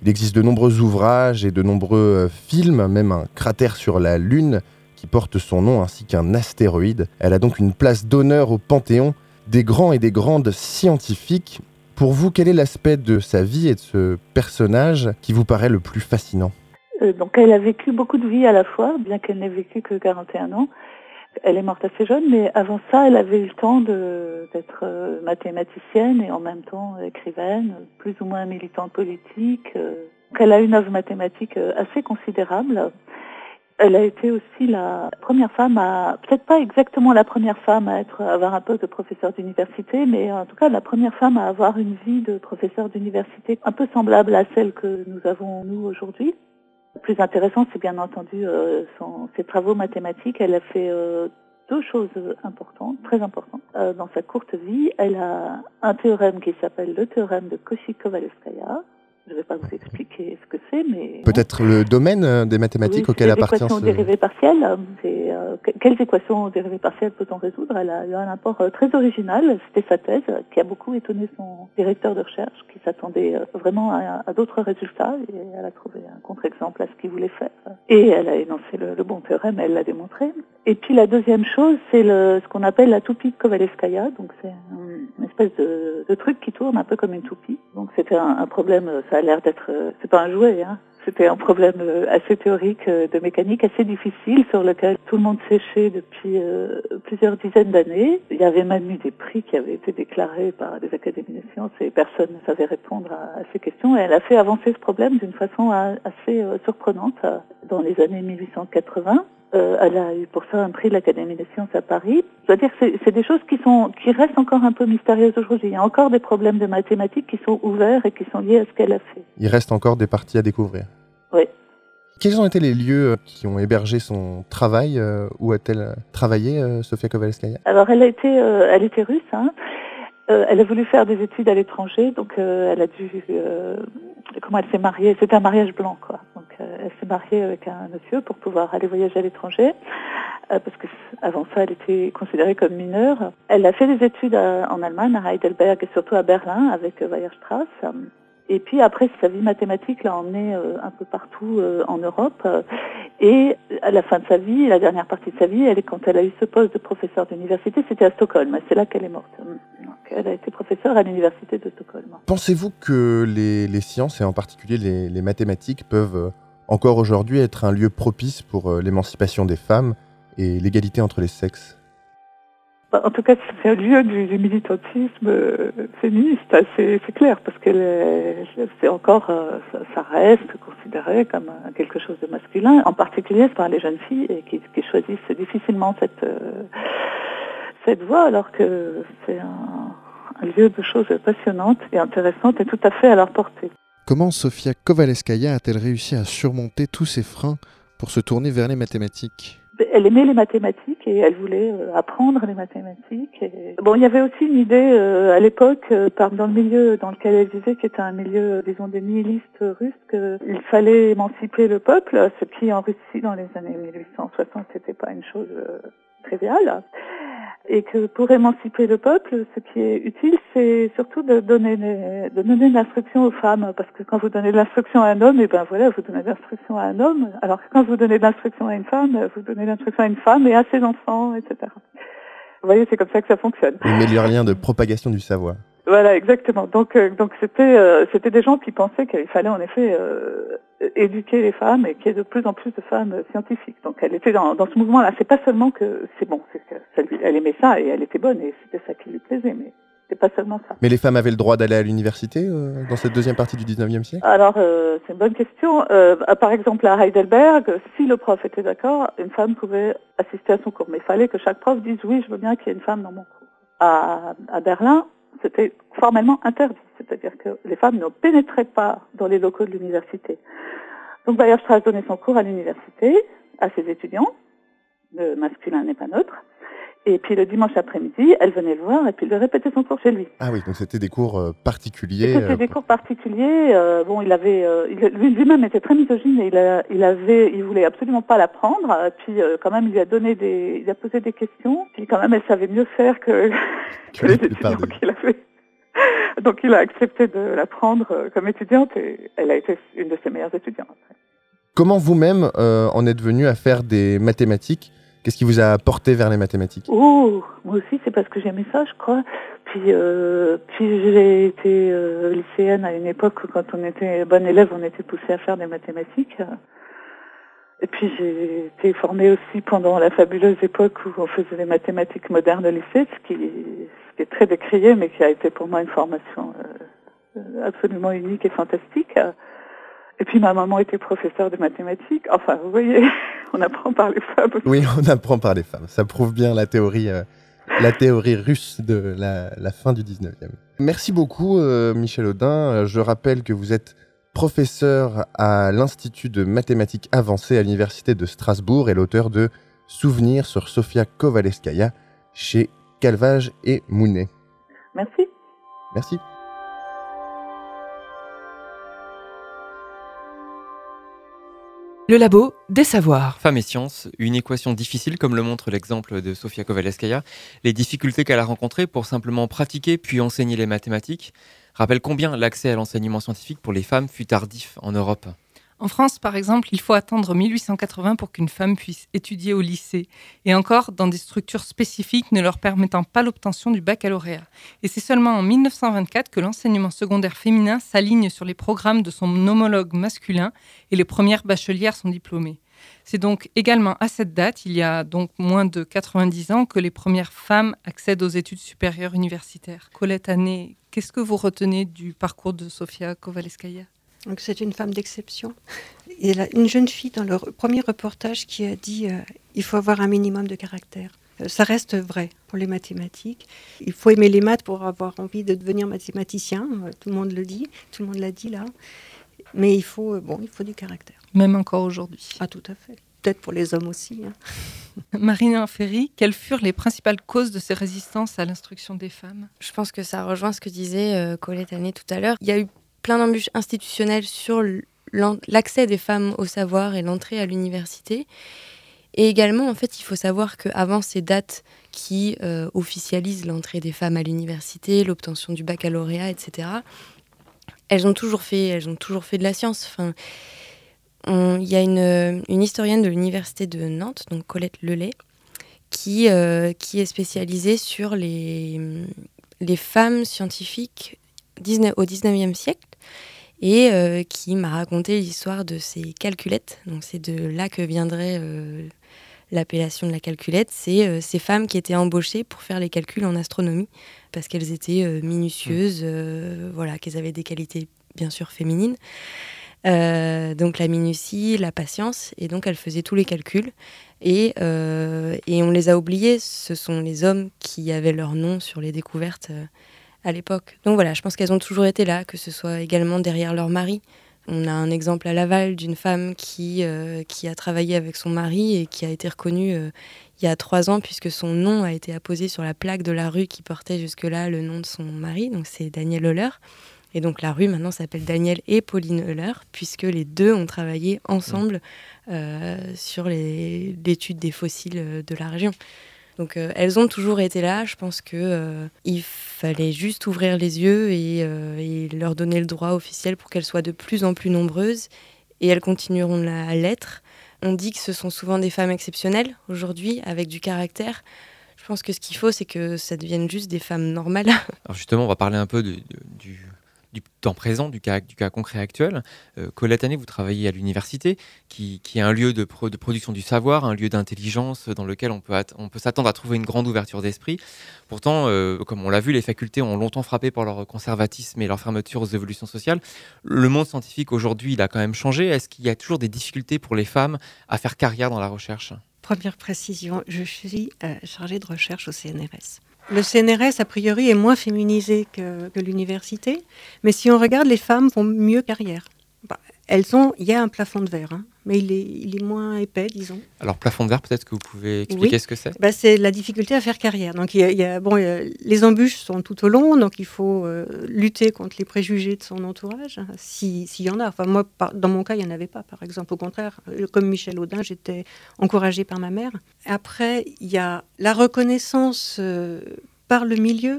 Il existe de nombreux ouvrages et de nombreux euh, films, même un cratère sur la Lune qui porte son nom ainsi qu'un astéroïde. Elle a donc une place d'honneur au Panthéon des grands et des grandes scientifiques pour vous, quel est l'aspect de sa vie et de ce personnage qui vous paraît le plus fascinant? Euh, Donc elle a vécu beaucoup de vies à la fois, bien qu'elle n'ait vécu que 41 ans. Elle est morte assez jeune, mais avant ça, elle avait eu le temps d'être euh, mathématicienne et en même temps écrivaine, plus ou moins militante politique. Euh. Elle a une œuvre mathématique assez considérable. Elle a été aussi la première femme à, peut-être pas exactement la première femme à être, avoir un poste de professeur d'université, mais en tout cas la première femme à avoir une vie de professeur d'université un peu semblable à celle que nous avons nous aujourd'hui. Plus intéressant, c'est bien entendu euh, son, ses travaux mathématiques. Elle a fait euh, deux choses importantes, très importantes euh, dans sa courte vie. Elle a un théorème qui s'appelle le théorème de Cauchy-Kovalevskaya, je ne vais pas vous expliquer ce que c'est, mais... Peut-être le domaine euh, des mathématiques auquel appartient ce... dérivées partielles. Euh, quelles équations dérivées partielles peut-on résoudre? Elle a eu un apport euh, très original, c'était sa thèse, qui a beaucoup étonné son directeur de recherche, qui s'attendait vraiment à, d'autres résultats, et elle a trouvé un contre-exemple à ce qu'il voulait faire. Et elle a énoncé le, bon théorème, elle l'a démontré. Et puis la deuxième chose, c'est ce qu'on appelle la toupie de Kovalevskaya, donc c'est une espèce de, de, truc qui tourne un peu comme une toupie. Donc c'était un, un problème ça a l'air d'être, euh, c'est pas un jouet, hein. C'était un problème euh, assez théorique euh, de mécanique, assez difficile, sur lequel tout le monde séchait depuis plusieurs dizaines d'années. Il y avait même eu des prix qui avaient été déclarés par des académies de sciences et personne ne savait répondre à, ces questions. Et elle a fait avancer ce problème d'une façon assez surprenante dans les années 1880. Euh, elle a eu pour ça un prix de l'Académie des sciences à Paris. Je dois dire que c'est des choses qui, sont, qui restent encore un peu mystérieuses aujourd'hui. Il y a encore des problèmes de mathématiques qui sont ouverts et qui sont liés à ce qu'elle a fait. Il reste encore des parties à découvrir. Oui. Quels ont été les lieux qui ont hébergé son travail euh, Où a-t-elle travaillé, euh, Sofia Kovalevskaya? Alors, elle, a été, elle était russe. Hein. elle a voulu faire des études à l'étranger, donc elle a dû... comment elle s'est mariée C'était un mariage blanc, quoi elle s'est mariée avec un monsieur pour pouvoir aller voyager à l'étranger, euh, parce que avant ça, elle était considérée comme mineure. Elle a fait des études en Allemagne, à Heidelberg et surtout à Berlin avec euh, Weierstrass. Et puis après, sa vie mathématique l'a emmenée euh, un peu partout en Europe. Et à la fin de sa vie, la dernière partie de sa vie, elle, quand elle a eu ce poste de professeur d'université, c'était à Stockholm. C'est là qu'elle est morte. Donc, elle a été professeure à l'université de Stockholm. Pensez-vous que les, sciences, et en particulier les mathématiques, peuvent encore aujourd'hui être un lieu propice pour euh, l'émancipation des femmes et l'égalité entre les sexes? En tout cas, c'est un lieu du, militantisme euh, féministe, c'est clair, parce que c'est encore, euh, ça, reste considéré comme quelque chose de masculin, en particulier par les jeunes filles qui, choisissent difficilement cette, voie, alors que c'est un, un lieu de choses passionnantes et intéressantes et tout à fait à leur portée. Comment Sofia Kovaleskaya a-t-elle réussi à surmonter tous ces freins pour se tourner vers les mathématiques? Elle aimait les mathématiques et elle voulait euh, apprendre les mathématiques. Bon, il y avait aussi une idée euh, à l'époque, euh, dans le milieu dans lequel elle vivait, qui était un milieu, disons, des nihilistes russes, qu'il fallait émanciper le peuple, ce qui en Russie dans les années 1860, c'était pas une chose triviale et que pour émanciper le peuple, ce qui est utile, c'est surtout de donner, de donner l'instruction aux femmes, parce que quand vous donnez l'instruction à un homme, et eh ben voilà, vous donnez l'instruction à un homme, alors que quand vous donnez l'instruction à une femme, vous donnez l'instruction à une femme et à ses enfants, etc. Vous voyez, c'est comme ça que ça fonctionne. Le meilleur lien de propagation du savoir. Voilà, exactement. Donc, euh, donc c'était, euh, c'était des gens qui pensaient qu'il fallait en effet euh, éduquer les femmes et qu'il y ait de plus en plus de femmes scientifiques. Donc, elle était dans, dans ce mouvement-là. C'est pas seulement que c'est bon, c'est elle aimait ça et elle était bonne et c'était ça qui lui plaisait, mais C'est pas seulement ça. Mais les femmes avaient le droit d'aller à l'université euh, dans cette deuxième partie du 19e siècle? Alors, euh, c'est une bonne question. Euh, par exemple, à Heidelberg, si le prof était d'accord, une femme pouvait assister à son cours. Mais il fallait que chaque prof dise oui, je veux bien qu'il y ait une femme dans mon cours. À, à Berlin, c'était formellement interdit. C'est-à-dire que les femmes ne pénétraient pas dans les locaux de l'université. Donc, Bayerstrasse donnait son cours à l'université, à ses étudiants. Le masculin n'est pas neutre. Et puis le dimanche après-midi, elle venait le voir et puis il répétait son cours chez lui. Ah oui, donc c'était des cours euh, particuliers. C'était euh, des cours particuliers. euh, bon, il avait, lui-même était très misogyne et il, a- il avait, il voulait absolument pas l'apprendre. Puis quand même, il lui a donné des, il a posé des questions. Puis quand même, elle savait mieux faire que, que les étudiants qu'il avait. Donc il a accepté de l'apprendre comme étudiante et elle a été une de ses meilleures étudiantes. Comment vous-même en êtes venu à faire des mathématiques Qu'est-ce qui vous a porté vers les mathématiques? Oh, moi aussi, c'est parce que j'aimais ça, je crois. Puis, euh, puis j'ai été euh, lycéenne à une époque où, quand on était bonne élève, on était poussé à faire des mathématiques. Et puis j'ai été formée aussi pendant la fabuleuse époque où on faisait des mathématiques modernes au lycée, ce qui, est très décrié, mais qui a été pour moi une formation euh, absolument unique et fantastique. Et puis ma maman était professeure de mathématiques. Enfin, vous voyez, on apprend par les femmes. Oui, on apprend par les femmes. Ça prouve bien la théorie, euh, la théorie russe de la, la fin du 19e. Merci beaucoup, euh, Michel Audin. Euh, Je rappelle que vous êtes professeur à l'Institut de mathématiques avancées à l'Université de Strasbourg et l'auteur de Souvenirs sur Sofia Kovalevskaya chez Calvage et Mounet. Merci. Merci. Le labo des savoirs. Femmes et sciences, une équation difficile comme le montre l'exemple de Sofia Kovalevskaya, les difficultés qu'elle a rencontrées pour simplement pratiquer puis enseigner les mathématiques, rappellent combien l'accès à l'enseignement scientifique pour les femmes fut tardif en Europe. En France, par exemple, il faut attendre 1880 pour qu'une femme puisse étudier au lycée, et encore dans des structures spécifiques ne leur permettant pas l'obtention du baccalauréat. Et c'est seulement en 1924 que l'enseignement secondaire féminin s'aligne sur les programmes de son homologue masculin, et les premières bachelières sont diplômées. C'est donc également à cette date, il y a donc moins de 90 ans, que les premières femmes accèdent aux études supérieures universitaires. Colette Année, qu'est-ce que vous retenez du parcours de Sofia Kovalevskaya? Donc c'est une femme d'exception. Il y a une jeune fille dans le re- premier reportage qui a dit euh, il faut avoir un minimum de caractère. Euh, Ça reste vrai pour les mathématiques. Il faut aimer les maths pour avoir envie de devenir mathématicien. Euh, Tout le monde le dit, tout le monde l'a dit là. Mais il faut, bon, il faut du caractère. Même encore aujourd'hui. Ah, tout à fait. Peut-être pour les hommes aussi. hein. Marina Ferry, quelles furent les principales causes de ces résistances à l'instruction des femmes? Je pense que ça rejoint ce que disait Colette Année tout à l'heure. Il y a eu plein d'embûches institutionnelles sur l'accès des femmes au savoir et l'entrée à l'université. Et également, en fait, il faut savoir qu'avant ces dates qui euh, officialisent l'entrée des femmes à l'université, l'obtention du baccalauréat, etc., elles ont toujours fait, elles ont toujours fait de la science. Enfin, il y a une, historienne de l'université de Nantes, donc Colette Lelay, qui, euh, qui est spécialisée sur les, les femmes scientifiques 19 au 19e siècle et euh, qui m'a raconté l'histoire de ces calculettes. Donc c'est de là que viendrait euh, l'appellation de la calculette. C'est euh, ces femmes qui étaient embauchées pour faire les calculs en astronomie parce qu'elles étaient minutieuses, voilà, qu'elles avaient des qualités bien sûr féminines. Donc la minutie, la patience, et donc elles faisaient tous les calculs. Et, et on les a oubliés, ce sont les hommes qui avaient leur nom sur les découvertes à l'époque. Donc voilà, je pense qu'elles ont toujours été là, que ce soit également derrière leur mari. On a un exemple à Laval d'une femme qui, euh, qui a travaillé avec son mari et qui a été reconnue euh, il y a trois ans puisque son nom a été apposé sur la plaque de la rue qui portait jusque-là le nom de son mari, donc c'est Daniel Euler. Et donc la rue maintenant s'appelle Daniel et Pauline Euler, puisque les deux ont travaillé ensemble euh, sur l'étude des fossiles de la région. Donc euh, elles ont toujours été là. Je pense que euh, il fallait juste ouvrir les yeux et, euh, et leur donner le droit officiel pour qu'elles soient de plus en plus nombreuses. Et elles continueront à l'être. On dit que ce sont souvent des femmes exceptionnelles aujourd'hui, avec du caractère. Je pense que ce qu'il faut, c'est que ça devienne juste des femmes normales. Alors justement, on va parler un peu de- du, du temps présent, du cas, concret actuel. Euh, Colette Année, vous travaillez à l'université, qui, est un lieu de, production du savoir, un lieu d'intelligence dans lequel on peut, on peut s'attendre à trouver une grande ouverture d'esprit. Pourtant, euh, comme on l'a vu, les facultés ont longtemps frappé par leur conservatisme et leur fermeture aux évolutions sociales. Le monde scientifique aujourd'hui, il a quand même changé. Est-ce qu'il y a toujours des difficultés pour les femmes à faire carrière dans la recherche? Première précision, je suis euh, chargée de recherche au CNRS. Le CNRS, a priori, est moins féminisé que, l'université, mais si on regarde, les femmes font mieux carrière. Elles ont, il y a un plafond de verre, hein, mais il est, il est, moins épais, disons. Alors plafond de verre, peut-être que vous pouvez expliquer ce que c'est? Bah, c'est la difficulté à faire carrière. Donc il y a, bon, les embûches sont tout au long, donc il faut euh, lutter contre les préjugés de son entourage, hein, s'il y en a. Enfin moi, dans mon cas, il y en avait pas, par exemple. Au contraire, euh, comme Michel Audin, j'étais encouragée par ma mère. Après, il y a la reconnaissance euh, par le milieu.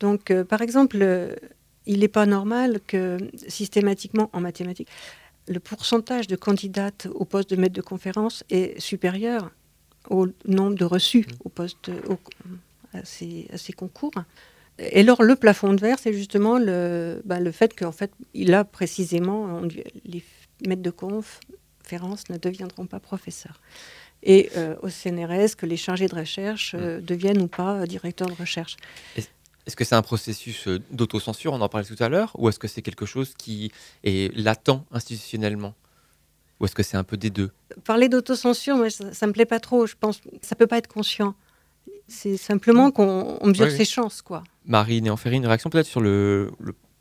Donc, par exemple il n'est pas normal que systématiquement en mathématiques, le pourcentage de candidates au poste de maître de conférence est supérieur au nombre de reçus mmh. au poste, à, ces, concours. Et alors, le plafond de verre, c'est justement le, bah, le fait qu'en fait, il a précisément, les maîtres de conférence ne deviendront pas professeurs. Et euh, au CNRS, que les chargés de recherche euh, mmh. deviennent ou pas directeurs de recherche. Est-ce que c'est un processus euh, d'autocensure, on en parlait tout à l'heure, ou est-ce que c'est quelque chose qui est latent institutionnellement? Ou est-ce que c'est un peu des deux? Parler d'autocensure, moi, ça, ne me plaît pas trop. Je pense ça peut pas être conscient. C'est simplement qu'on mesure ses chances, quoi. Marie Néanferry, une réaction peut-être sur le,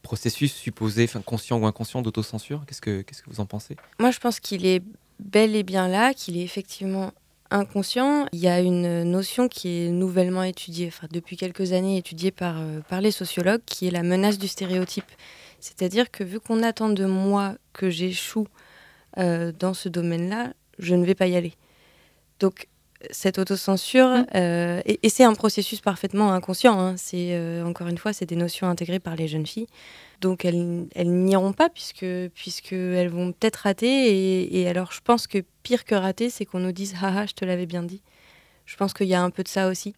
processus supposé, enfin conscient ou inconscient d'autocensure? Qu'est-ce que qu'est-ce que vous en pensez? Moi, je pense qu'il est bel et bien là, qu'il est effectivement inconscient, il y a une notion qui est nouvellement étudiée, enfin depuis quelques années étudiée par, euh, par les sociologues, qui est la menace du stéréotype. C'est-à-dire que vu qu'on attend de moi que j'échoue euh, dans ce domaine-là, je ne vais pas y aller. Cette autocensure, mmh. euh, et, c'est un processus parfaitement inconscient, hein. c'est encore une fois, c'est des notions intégrées par les jeunes filles. Donc elles, elles n'iront pas puisque puisqu'elles vont peut-être rater. Et, alors je pense que pire que rater, c'est qu'on nous dise haha, je te l'avais bien dit. Je pense qu'il y a un peu de ça aussi.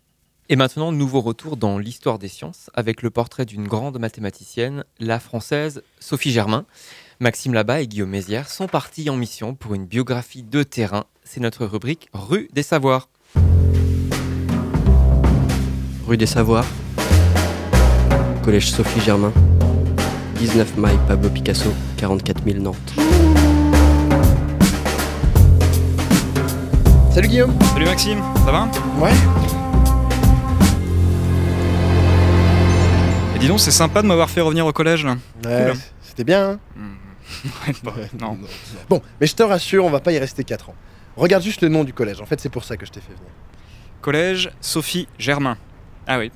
Et maintenant, nouveau retour dans l'histoire des sciences avec le portrait d'une grande mathématicienne, la française Sophie Germain. Maxime Labat et Guillaume Mézières sont partis en mission pour une biographie de terrain. C'est notre rubrique Rue des Savoirs. Rue des Savoirs. Collège Sophie Germain. 19 mai, Pablo Picasso, 44 000 Nantes. Salut Guillaume Salut Maxime, ça va? Ouais. Et dis donc, c'est sympa de m'avoir fait revenir au collège là. Ouais, c'était bien. Hein hmm. non. Bon, mais je te rassure, on va pas y rester 4 ans. Regarde juste le nom du collège, en fait c'est pour ça que je t'ai fait venir. Collège Sophie Germain. Ah oui.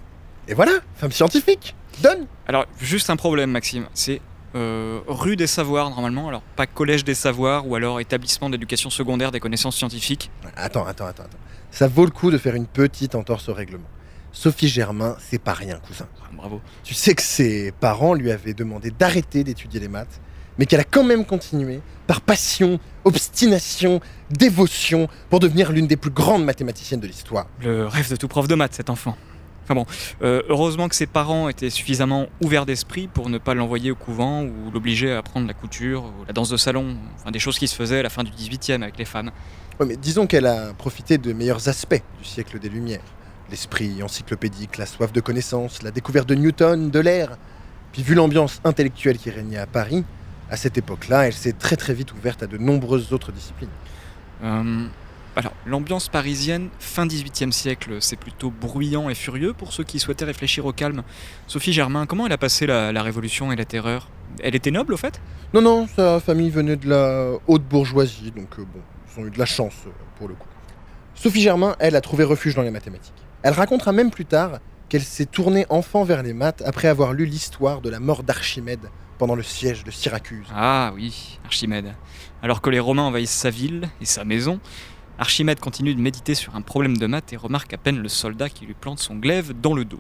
Et voilà, femme scientifique Donne Alors, juste un problème, Maxime. C'est euh, rue des Savoirs, normalement. Alors, pas collège des Savoirs ou alors établissement d'éducation secondaire des connaissances scientifiques. Attends, attends, attends, attends. Ça vaut le coup de faire une petite entorse au règlement. Sophie Germain, c'est pas rien, cousin. Ah, bravo. Tu sais que ses parents lui avaient demandé d'arrêter d'étudier les maths, mais qu'elle a quand même continué, par passion, obstination, dévotion, pour devenir l'une des plus grandes mathématiciennes de l'histoire. Le rêve de tout prof de maths, cet enfant. Enfin bon, euh, heureusement que ses parents étaient suffisamment ouverts d'esprit pour ne pas l'envoyer au couvent ou l'obliger à apprendre la couture ou la danse de salon, enfin des choses qui se faisaient à la fin du 18e avec les femmes. Oui, mais disons qu'elle a profité de meilleurs aspects du siècle des Lumières. L'esprit encyclopédique, la soif de connaissance, la découverte de Newton, de l'air. Puis vu l'ambiance intellectuelle qui régnait à Paris, à cette époque-là, elle s'est très très vite ouverte à de nombreuses autres disciplines. Euh, alors, l'ambiance parisienne, fin 18e siècle, c'est plutôt bruyant et furieux pour ceux qui souhaitaient réfléchir au calme. Sophie Germain, comment elle a passé la, Révolution et la Terreur? Elle était noble, au fait? Non, non, sa famille venait de la haute bourgeoisie, donc euh, bon, ils ont eu de la chance euh, pour le coup. Sophie Germain, elle, a trouvé refuge dans les mathématiques. Elle racontera même plus tard qu'elle s'est tournée enfant vers les maths après avoir lu l'histoire de la mort d'Archimède pendant le siège de Syracuse. Ah oui, Archimède. Alors que les Romains envahissent sa ville et sa maison, Archimède continue de méditer sur un problème de maths et remarque à peine le soldat qui lui plante son glaive dans le dos.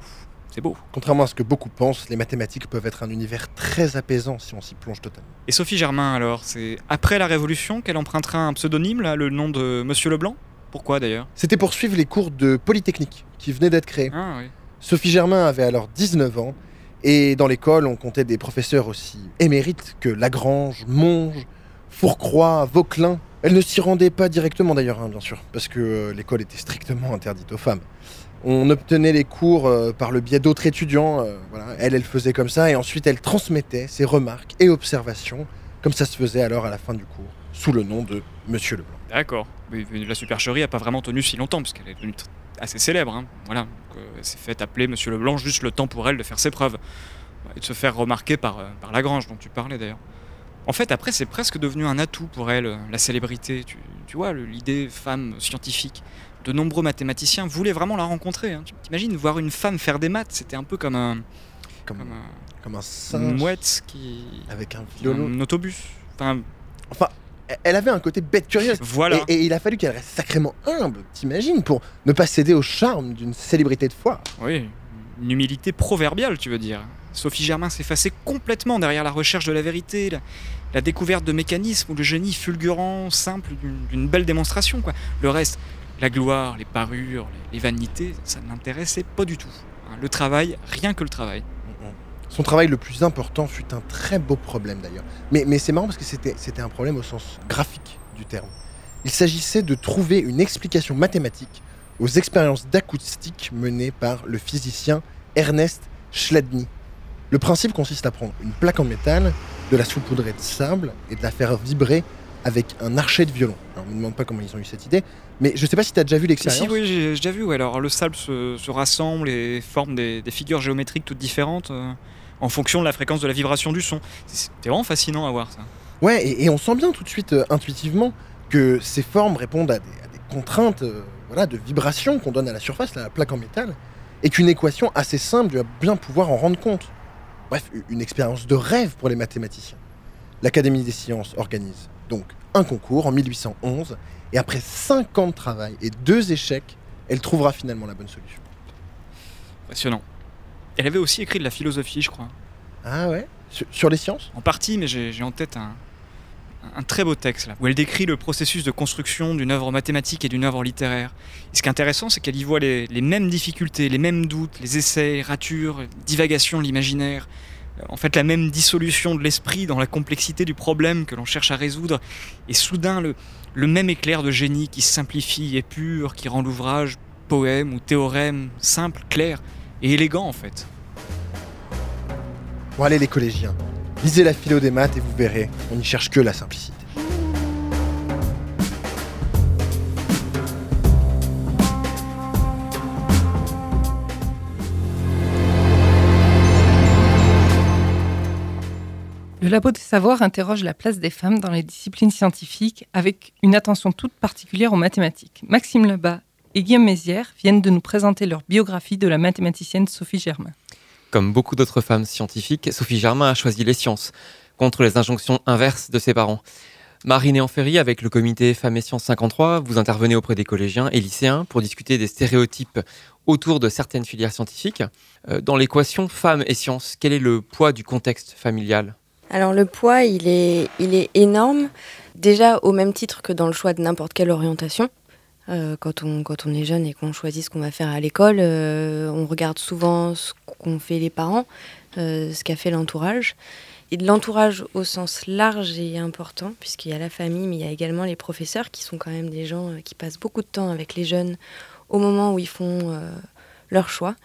C'est beau. Contrairement à ce que beaucoup pensent, les mathématiques peuvent être un univers très apaisant si on s'y plonge totalement. Et Sophie Germain, alors, c'est après la Révolution qu'elle empruntera un pseudonyme, là, le nom de Monsieur Leblanc? Pourquoi d'ailleurs? C'était pour suivre les cours de Polytechnique qui venaient d'être créés. Ah, oui. Sophie Germain avait alors 19 ans Et dans l'école, on comptait des professeurs aussi émérites que Lagrange, Monge, Fourcroy, Vauquelin. Elle ne s'y rendait pas directement d'ailleurs, hein, bien sûr, parce que euh, l'école était strictement interdite aux femmes. On obtenait les cours euh, par le biais d'autres étudiants. euh, voilà. Elle, elle faisait comme ça, et ensuite elle transmettait ses remarques et observations, comme ça se faisait alors à la fin du cours, sous le nom de Monsieur Leblanc. D'accord. La supercherie n'a pas vraiment tenu si longtemps, parce qu'elle est devenue assez célèbre. hein. Voilà. Euh, elle s'est fait appeler Monsieur Leblanc juste le temps pour elle de faire ses preuves. Et de se faire remarquer par, euh, par Lagrange, dont tu parlais d'ailleurs. En fait, après, c'est presque devenu un atout pour elle, euh, la célébrité. Tu, tu vois, l'idée femme scientifique. De nombreux mathématiciens voulaient vraiment la rencontrer. hein. Tu T'imagines voir une femme faire des maths, c'était un peu comme un. Comme, un, comme un une singe mouette qui. avec un violon. Un autobus. Enfin, Enfin, elle avait un côté bête curieuse. Voilà. Et, et il a fallu qu'elle reste sacrément humble, t'imagines, pour ne pas céder au charme d'une célébrité de foire. Oui, une humilité proverbiale, tu veux dire. Sophie Germain s'effaçait complètement derrière la recherche de la vérité, la, la découverte de mécanismes ou le génie fulgurant, simple d'une- belle démonstration. Quoi. Le reste, la gloire, les parures, les, les vanités, ça ne l'intéressait pas du tout. hein. Le travail, rien que le travail. Son travail le plus important fut un très beau problème d'ailleurs. Mais, mais c'est marrant parce que c'était un problème au sens graphique du terme. Il s'agissait de trouver une explication mathématique aux expériences d'acoustique menées par le physicien Ernest Chladni. Le principe consiste à prendre une plaque en métal, de la saupoudrer de sable et de la faire vibrer avec un archet de violon. Alors, on ne me demande pas comment ils ont eu cette idée, mais je sais pas si tu as déjà vu l'expérience. si, oui, j'ai déjà vu. ouais. Alors, le sable se, se rassemble et forme des, des figures géométriques toutes différentes euh, en fonction de la fréquence de la vibration du son. C'est c'est vraiment fascinant à voir ça. Ouais, et, et on sent bien tout de suite euh, intuitivement que ces formes répondent à des, à des contraintes euh, voilà, de vibration qu'on donne à la surface, la plaque en métal, et qu'une équation assez simple doit bien pouvoir en rendre compte. Bref, une expérience de rêve pour les mathématiciens. L'Académie des sciences organise donc un concours en 1811, et après 5 ans de travail et deux échecs, elle trouvera finalement la bonne solution. Impressionnant. Elle avait aussi écrit de la philosophie, je crois. Ah ouais sur, sur les sciences En partie, mais j'ai en tête un, un très beau texte là, où elle décrit le processus de construction d'une œuvre mathématique et d'une œuvre littéraire. Et ce qui est intéressant, c'est qu'elle y voit les, les mêmes difficultés, les mêmes doutes, les essais, ratures, divagations de l'imaginaire. Euh, En fait, la même dissolution de l'esprit dans la complexité du problème que l'on cherche à résoudre. Et soudain, le, le même éclair de génie qui simplifie et pur, qui rend l'ouvrage poème ou théorème simple, clair et élégant en fait. Bon allez les collégiens, lisez la philo des maths et vous verrez, on n'y cherche que la simplicité. Le Labo des Savoirs interroge la place des femmes dans les disciplines scientifiques avec une attention toute particulière aux mathématiques. Maxime Lebas et Guillaume Mézières viennent de nous présenter leur biographie de la mathématicienne Sophie Germain. Comme beaucoup d'autres femmes scientifiques, Sophie Germain a choisi les sciences, contre les injonctions inverses de ses parents. Marine en Ferry, avec le comité Femmes et Sciences 53, vous intervenez auprès des collégiens et lycéens pour discuter des stéréotypes autour de certaines filières scientifiques. Euh, Dans l'équation femmes et sciences, quel est le poids du contexte familial? Alors le poids, il est, il est énorme, déjà au même titre que dans le choix de n'importe quelle orientation. Euh, quand, on, quand on est jeune et qu'on choisit ce qu'on va faire à l'école, euh, on regarde souvent ce qu'ont fait les parents, euh, ce qu'a fait l'entourage. Et de l'entourage au sens large et important, puisqu'il y a la famille, mais il y a également les professeurs qui sont quand même des gens qui passent beaucoup de temps avec les jeunes au moment où ils font leur choix.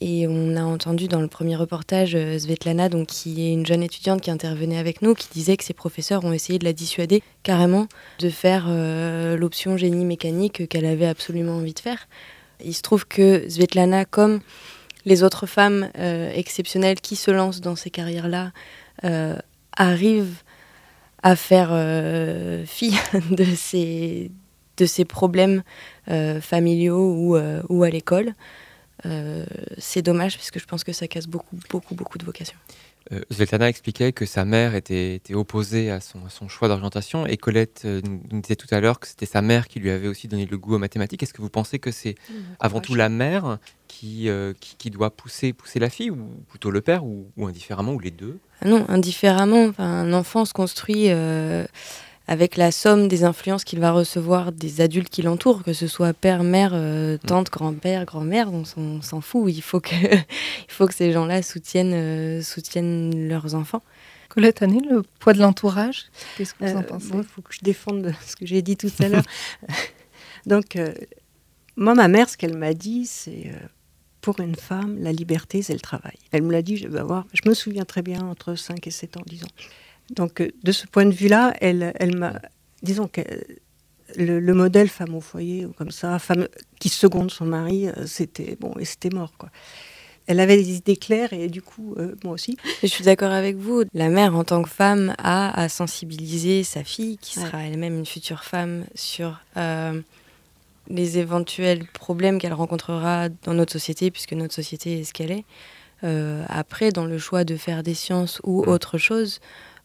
Et on a entendu dans le premier reportage euh, Svetlana, donc, qui est une jeune étudiante qui intervenait avec nous, qui disait que ses professeurs ont essayé de la dissuader carrément de faire euh, l'option génie mécanique qu'elle avait absolument envie de faire. Il se trouve que Svetlana, comme les autres femmes euh, exceptionnelles qui se lancent dans ces carrières-là, euh, arrivent à faire fi de ces, de ces problèmes familiaux ou, ou à l'école. Euh, c'est dommage parce que je pense que ça casse beaucoup, beaucoup, beaucoup de vocations. Euh, Svetlana expliquait que sa mère était, était opposée à son, à son choix d'orientation et Colette euh, nous disait tout à l'heure que c'était sa mère qui lui avait aussi donné le goût aux mathématiques. Est-ce que vous pensez que c'est avant tout la mère qui, euh, qui, qui doit pousser, pousser la fille ou plutôt le père ou, ou indifféremment ou les deux? Ah non, indifféremment. Enfin, un enfant se construit avec la somme des influences qu'il va recevoir des adultes qui l'entourent, que ce soit père, mère, euh, tante, grand-père, grand-mère, on s'en fout. Il faut que, il faut que ces gens-là soutiennent, euh, soutiennent leurs enfants. Colette Année, le poids de l'entourage, qu'est-ce que vous en pensez Il faut que je défende ce que j'ai dit tout à l'heure. Donc, moi, ma mère, ce qu'elle m'a dit, c'est pour une femme, la liberté, c'est le travail. Elle me l'a dit, je vais avoir, je me souviens très bien, entre 5 et 7 ans, disons. Donc, euh, de ce point de vue-là, elle, elle m'a. Disons que le, modèle femme au foyer, ou comme ça, femme qui seconde son mari, euh, c'était bon, et c'était mort, quoi. Elle avait des idées claires et du coup, euh, moi aussi. Je suis d'accord avec vous. La mère, en tant que femme, a à sensibiliser sa fille, qui sera elle-même une future femme, sur les éventuels problèmes qu'elle rencontrera dans notre société, puisque notre société est ce qu'elle est. après, dans le choix de faire des sciences ou mmh. autre chose,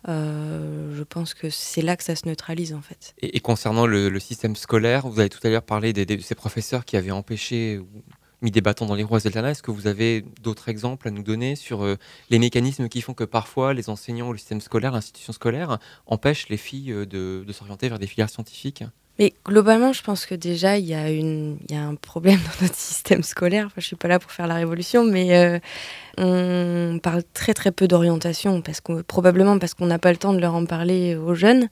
euh, je pense que c'est là que ça se neutralise en fait. Et, concernant le, système scolaire, vous avez tout à l'heure parlé de ces professeurs qui avaient empêché ou mis des bâtons dans les roues à Zeltana. Est-ce que vous avez d'autres exemples à nous donner sur euh, les mécanismes qui font que parfois les enseignants ou le système scolaire, l'institution scolaire, empêchent les filles euh, de, de s'orienter vers des filières scientifiques? Mais globalement, je pense que déjà, il y, a un problème dans notre système scolaire. Je ne suis pas là pour faire la révolution, mais euh, on parle très très peu d'orientation, parce que, probablement parce qu'on n'a pas le temps de leur en parler aux jeunes.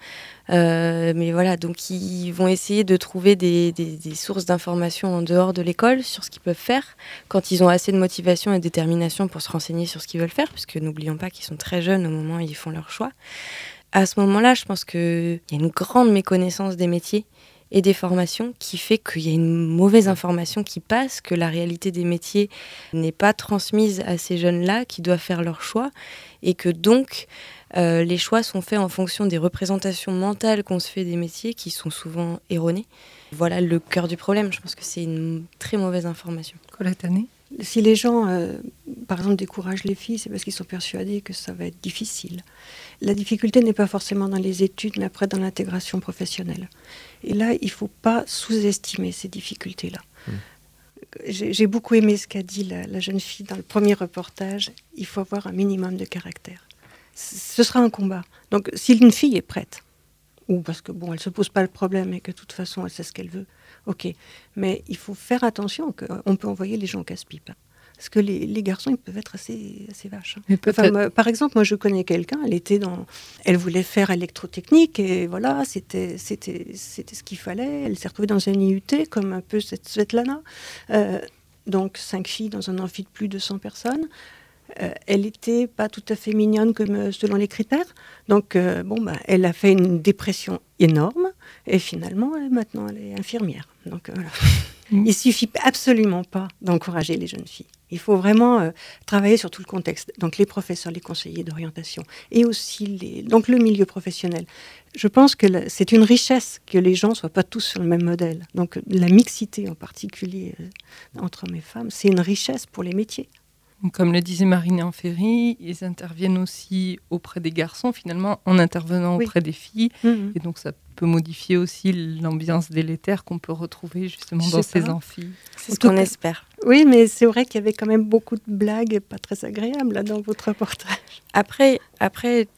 Euh, mais voilà, donc ils vont essayer de trouver des, sources d'informations en dehors de l'école sur ce qu'ils peuvent faire, quand ils ont assez de motivation et de détermination pour se renseigner sur ce qu'ils veulent faire, puisque n'oublions pas qu'ils sont très jeunes au moment où ils font leur choix à ce moment-là, je pense qu'il y a une grande méconnaissance des métiers et des formations qui fait qu'il y a une mauvaise information qui passe, que la réalité des métiers n'est pas transmise à ces jeunes-là qui doivent faire leur choix et que donc euh, les choix sont faits en fonction des représentations mentales qu'on se fait des métiers qui sont souvent erronées. Voilà le cœur du problème. Je pense que c'est une très mauvaise information. Si les gens, euh, par exemple, découragent les filles, c'est parce qu'ils sont persuadés que ça va être difficile. La difficulté n'est pas forcément dans les études, mais après dans l'intégration professionnelle. Et là, il ne faut pas sous-estimer ces difficultés-là. Mmh. J'ai beaucoup aimé ce qu'a dit la, jeune fille dans le premier reportage. Il faut avoir un minimum de caractère. Ce sera un combat. Donc, si une fille est prête, ou parce que bon, elle se pose pas le problème et que de toute façon, elle sait ce qu'elle veut, ok. Mais il faut faire attention qu'on peut envoyer les gens casse-pipe. Parce que les, garçons, ils peuvent être assez, assez vaches. Hein. par exemple, moi, je connais quelqu'un, elle était dans... Elle voulait faire électrotechnique et voilà, c'était ce qu'il fallait. Elle s'est retrouvée dans un IUT, comme un peu cette Svetlana. Euh, donc, cinq filles dans un amphi de plus de 100 personnes. Euh, elle n'était pas tout à fait mignonne comme euh, selon les critères. Donc, bon, bah, elle a fait une dépression énorme. Et finalement, maintenant, elle est infirmière. Donc, voilà. Mm. Il suffit absolument pas d'encourager les jeunes filles. Il faut vraiment euh, travailler sur tout le contexte. Donc les professeurs, les conseillers d'orientation et aussi les, donc le milieu professionnel. Je pense que c'est une richesse que les gens soient pas tous sur le même modèle. Donc la mixité en particulier euh, entre hommes et femmes, c'est une richesse pour les métiers. Comme le disait Marine Enferry, ils interviennent aussi auprès des garçons, finalement, en intervenant auprès des filles. Mm-hmm. Et donc, ça peut modifier aussi l'ambiance délétère qu'on peut retrouver justement dans ces amphis. C'est ce qu'on espère. Oui, mais c'est vrai qu'il y avait quand même beaucoup de blagues pas très agréables là, dans votre reportage. Après, après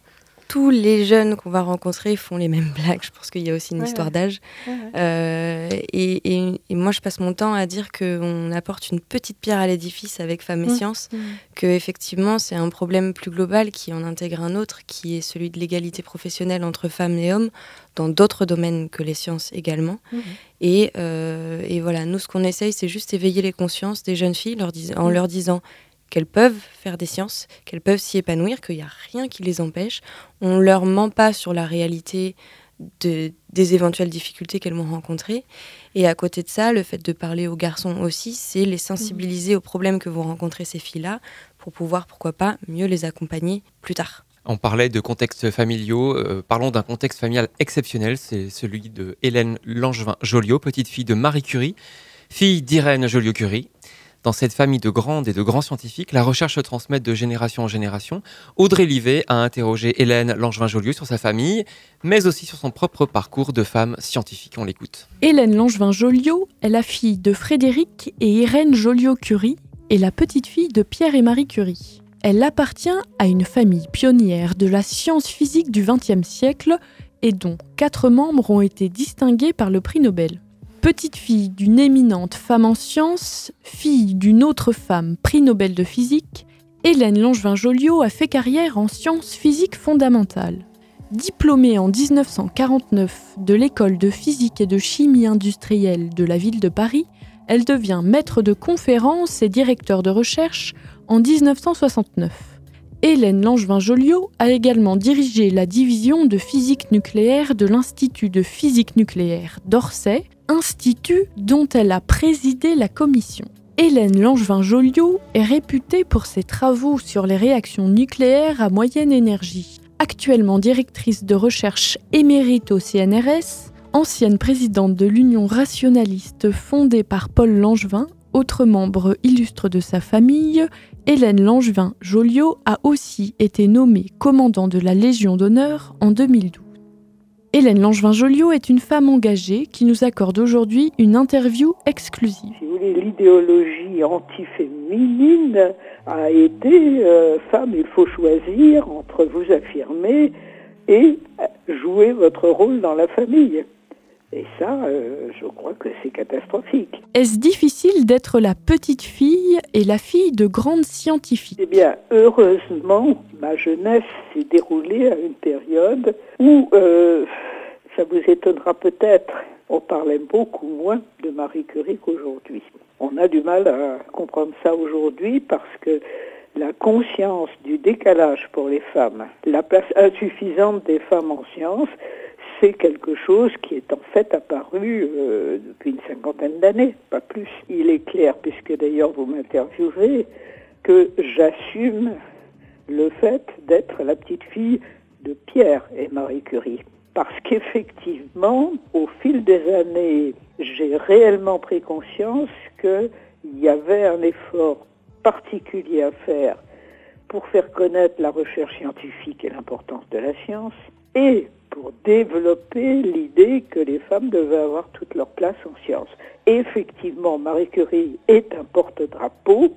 tous les jeunes qu'on va rencontrer font les mêmes blagues. Je pense qu'il y a aussi une histoire d'âge. Euh, et, moi, je passe mon temps à dire qu'on apporte une petite pierre à l'édifice avec Femmes et mmh. Sciences, mmh. que effectivement, c'est un problème plus global qui en intègre un autre, qui est celui de l'égalité professionnelle entre femmes et hommes dans d'autres domaines que les sciences également. Mmh. Et, euh, et, voilà, nous, ce qu'on essaye, c'est juste éveiller les consciences des jeunes filles leur en leur disant qu'elles peuvent faire des sciences, qu'elles peuvent s'y épanouir, qu'il n'y a rien qui les empêche. On ne leur ment pas sur la réalité de, des éventuelles difficultés qu'elles vont rencontrer. Et à côté de ça, le fait de parler aux garçons aussi, c'est les sensibiliser aux problèmes que vont rencontrer ces filles-là pour pouvoir, pourquoi pas, mieux les accompagner plus tard. On parlait de contextes familiaux, euh, parlons d'un contexte familial exceptionnel, c'est celui de Hélène Langevin-Joliot, petite fille de Marie Curie, fille d'Irène Joliot-Curie. Dans cette famille de grandes et de grands scientifiques, la recherche se transmet de génération en génération. Audrey Livet a interrogé Hélène Langevin-Joliot sur sa famille, mais aussi sur son propre parcours de femme scientifique. On l'écoute. Hélène Langevin-Joliot est la fille de Frédéric et Irène Joliot-Curie et la petite fille de Pierre et Marie Curie. Elle appartient à une famille pionnière de la science physique du XXe siècle et dont quatre membres ont été distingués par le prix Nobel. Petite fille d'une éminente femme en sciences, fille d'une autre femme prix Nobel de physique, Hélène Langevin-Joliot a fait carrière en sciences physiques fondamentales. Diplômée en 1949 de l'école de physique et de chimie industrielle de la ville de Paris, elle devient maître de conférences et directeur de recherche en 1969. Hélène Langevin-Joliot a également dirigé la division de physique nucléaire de l'Institut de physique nucléaire d'Orsay, institut dont elle a présidé la commission. Hélène Langevin-Joliot est réputée pour ses travaux sur les réactions nucléaires à moyenne énergie. Actuellement directrice de recherche émérite au CNRS, ancienne présidente de l'Union rationaliste fondée par Paul Langevin, autre membre illustre de sa famille, Hélène Langevin-Joliot a aussi été nommée commandant de la Légion d'honneur en 2012. Hélène Langevin-Joliot est une femme engagée qui nous accorde aujourd'hui une interview exclusive. Si vous voulez, l'idéologie antiféminine a été euh, femme, il faut choisir entre vous affirmer et jouer votre rôle dans la famille. Et ça, euh, je crois que c'est catastrophique. Est-ce difficile d'être la petite fille et la fille de grandes scientifiques? Eh bien, heureusement, ma jeunesse s'est déroulée à une période où, euh, ça vous étonnera peut-être, on parlait beaucoup moins de Marie Curie qu'aujourd'hui. On a du mal à comprendre ça aujourd'hui parce que la conscience du décalage pour les femmes, la place insuffisante des femmes en sciences, c'est quelque chose qui est en fait apparu euh, depuis une cinquantaine d'années, pas plus. Il est clair, puisque d'ailleurs vous m'interviewez, que j'assume le fait d'être la petite fille de Pierre et Marie Curie. Parce qu'effectivement, au fil des années, j'ai réellement pris conscience qu'il y avait un effort particulier à faire pour faire connaître la recherche scientifique et l'importance de la science, et pour développer l'idée que les femmes devaient avoir toute leur place en sciences. effectivement, Marie Curie est un porte-drapeau.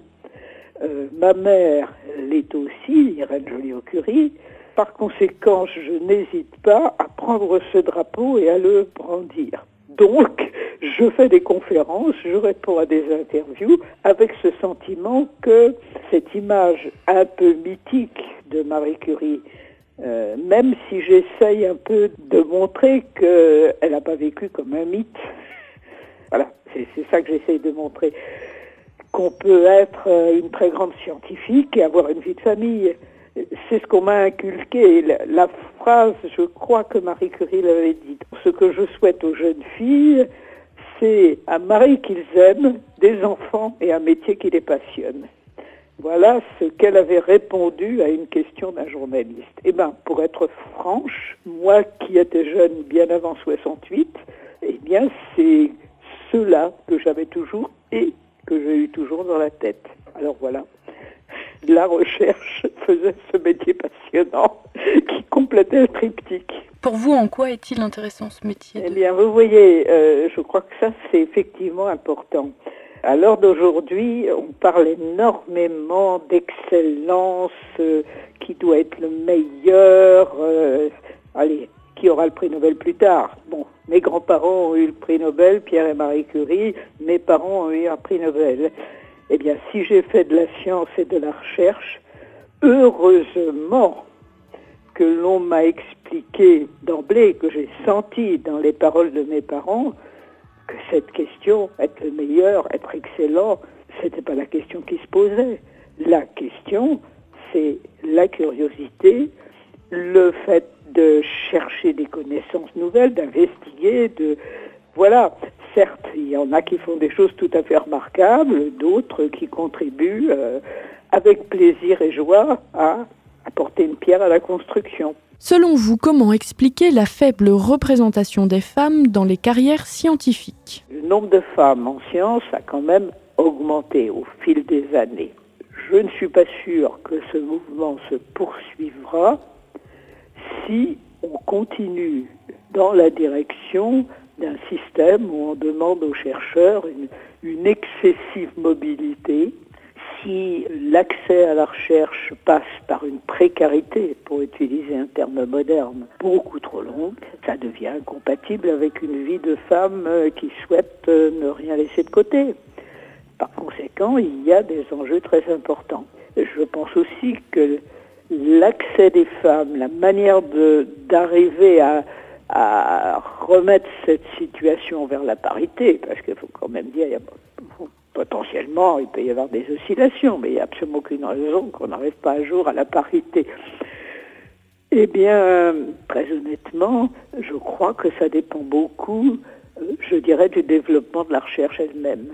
Euh, ma mère l'est aussi, Irène Joliot-Curie. Par conséquent, je n'hésite pas à prendre ce drapeau et à le brandir. Donc, je fais des conférences, je réponds à des interviews avec ce sentiment que cette image un peu mythique de Marie Curie euh, même si j'essaye un peu de montrer qu'elle n'a pas vécu comme un mythe. voilà, c'est ça que j'essaye de montrer. Qu'on peut être euh, une très grande scientifique et avoir une vie de famille. C'est ce qu'on m'a inculqué. La, phrase, je crois que Marie Curie l'avait dit. Ce que je souhaite aux jeunes filles, c'est un mari qu'ils aiment, des enfants et un métier qui les passionne. Voilà ce qu'elle avait répondu à une question d'un journaliste. Eh bien, pour être franche, moi qui étais jeune bien avant 68, eh bien, c'est cela que j'avais toujours et que j'ai eu toujours dans la tête. Alors voilà, la recherche faisait ce métier passionnant qui complétait le triptyque. Pour vous, en quoi est-il intéressant ce métier Eh bien, vous voyez, euh, je crois que ça, c'est effectivement important. À l'heure d'aujourd'hui, on parle énormément d'excellence, euh, qui doit être le meilleur. Euh, allez, qui aura le prix Nobel plus tard Bon, mes grands-parents ont eu le prix Nobel, Pierre et Marie Curie, mes parents ont eu un prix Nobel. Eh bien, si j'ai fait de la science et de la recherche, heureusement que l'on m'a expliqué d'emblée, que j'ai senti dans les paroles de mes parents, que cette question, être le meilleur, être excellent, c'était pas la question qui se posait. La question, c'est la curiosité, le fait de chercher des connaissances nouvelles, d'investiguer, de voilà. Certes, il y en a qui font des choses tout à fait remarquables, d'autres qui contribuent euh, avec plaisir et joie à apporter une pierre à la construction. Selon vous, comment expliquer la faible représentation des femmes dans les carrières scientifiques? Le nombre de femmes en sciences a quand même augmenté au fil des années. Je ne suis pas sûr que ce mouvement se poursuivra si on continue dans la direction d'un système où on demande aux chercheurs une, une excessive mobilité, si l'accès à la recherche passe par une précarité, pour utiliser un terme moderne, beaucoup trop longue, ça devient incompatible avec une vie de femme euh, qui souhaite euh, ne rien laisser de côté. Par conséquent, il y a des enjeux très importants. Je pense aussi que l'accès des femmes, la manière d'arriver à, remettre cette situation vers la parité, parce qu'il faut quand même dire, il y a potentiellement, il peut y avoir des oscillations, mais il n'y a absolument aucune raison qu'on n'arrive pas un jour à la parité. Eh bien, très honnêtement, je crois que ça dépend beaucoup, euh, je dirais, du développement de la recherche elle-même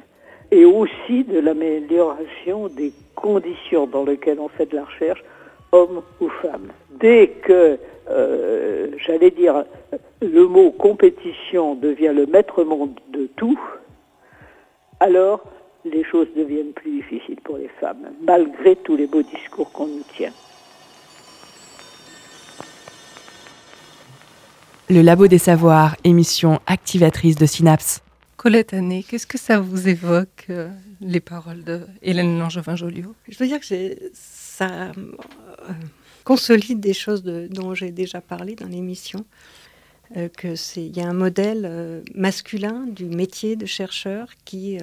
et aussi de l'amélioration des conditions dans lesquelles on fait de la recherche, homme ou femme. Dès que, euh, j'allais dire, le mot compétition devient le maître monde de tout, alors les choses deviennent plus difficiles pour les femmes, malgré tous les beaux discours qu'on nous tient. Le Labo des Savoirs, émission activatrice de Synapse. Colette Année, qu'est-ce que ça vous évoque, euh, les paroles de Hélène Langevin-Joliot? Je veux dire que ça euh, consolide des choses dont j'ai déjà parlé dans l'émission. Euh, que c'est il y a un modèle masculin du métier de chercheur qui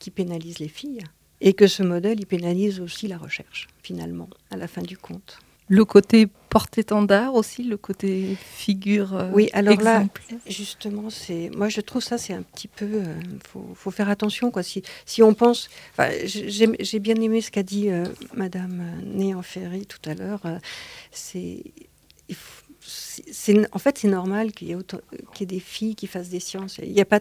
qui pénalise les filles et que ce modèle, il pénalise aussi la recherche, finalement, à la fin du compte. Le côté porte-étendard aussi, le côté figure. Euh, oui, alors là, justement, c'est, moi je trouve ça c'est un petit peu, il euh, faut, faut, faire attention quoi. Si, si on pense, j'ai, bien aimé ce qu'a dit euh, Madame Néanferry tout à l'heure. c'est, c'est, en fait, c'est normal qu'il y, ait qu'il y ait des filles qui fassent des sciences. Il n'y a pas,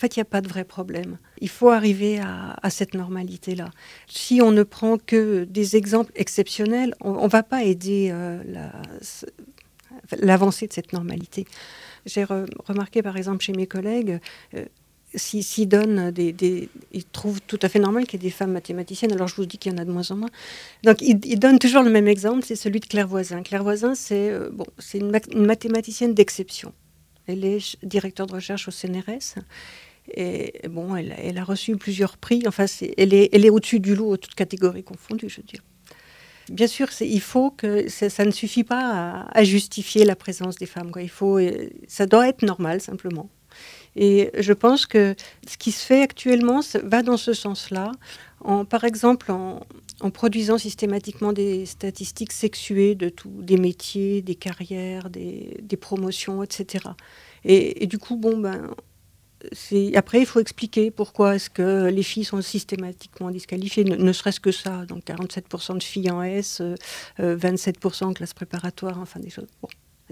fait, il n'y a pas de vrai problème. Il faut arriver à, cette normalité-là. Si on ne prend que des exemples exceptionnels, on ne va pas aider euh, l'avancée de cette normalité. J'ai remarqué par exemple chez mes collègues, euh, s'ils donnent des, Ils trouvent tout à fait normal qu'il y ait des femmes mathématiciennes, alors je vous dis qu'il y en a de moins en moins. Donc ils, donnent toujours le même exemple, c'est celui de Claire Voisin. Claire Voisin, c'est euh, bon, une, une mathématicienne d'exception. Elle est directeur de recherche au CNRS. Et bon, elle, a reçu plusieurs prix. Enfin, elle est, au-dessus du lot, toutes catégories confondues, je veux dire. Bien sûr, il faut que ça, ne suffit pas à, justifier la présence des femmes. Il faut, ça doit être normal simplement. Et je pense que ce qui se fait actuellement va dans ce sens-là. En, par exemple, en, produisant systématiquement des statistiques sexuées de tous des métiers, des carrières, des, promotions, etc. Et, du coup, bon, ben, après, il faut expliquer pourquoi est-ce que les filles sont systématiquement disqualifiées, ne, serait-ce que ça. Donc 47% de filles en S, 27% euh, en classe préparatoire, enfin des choses.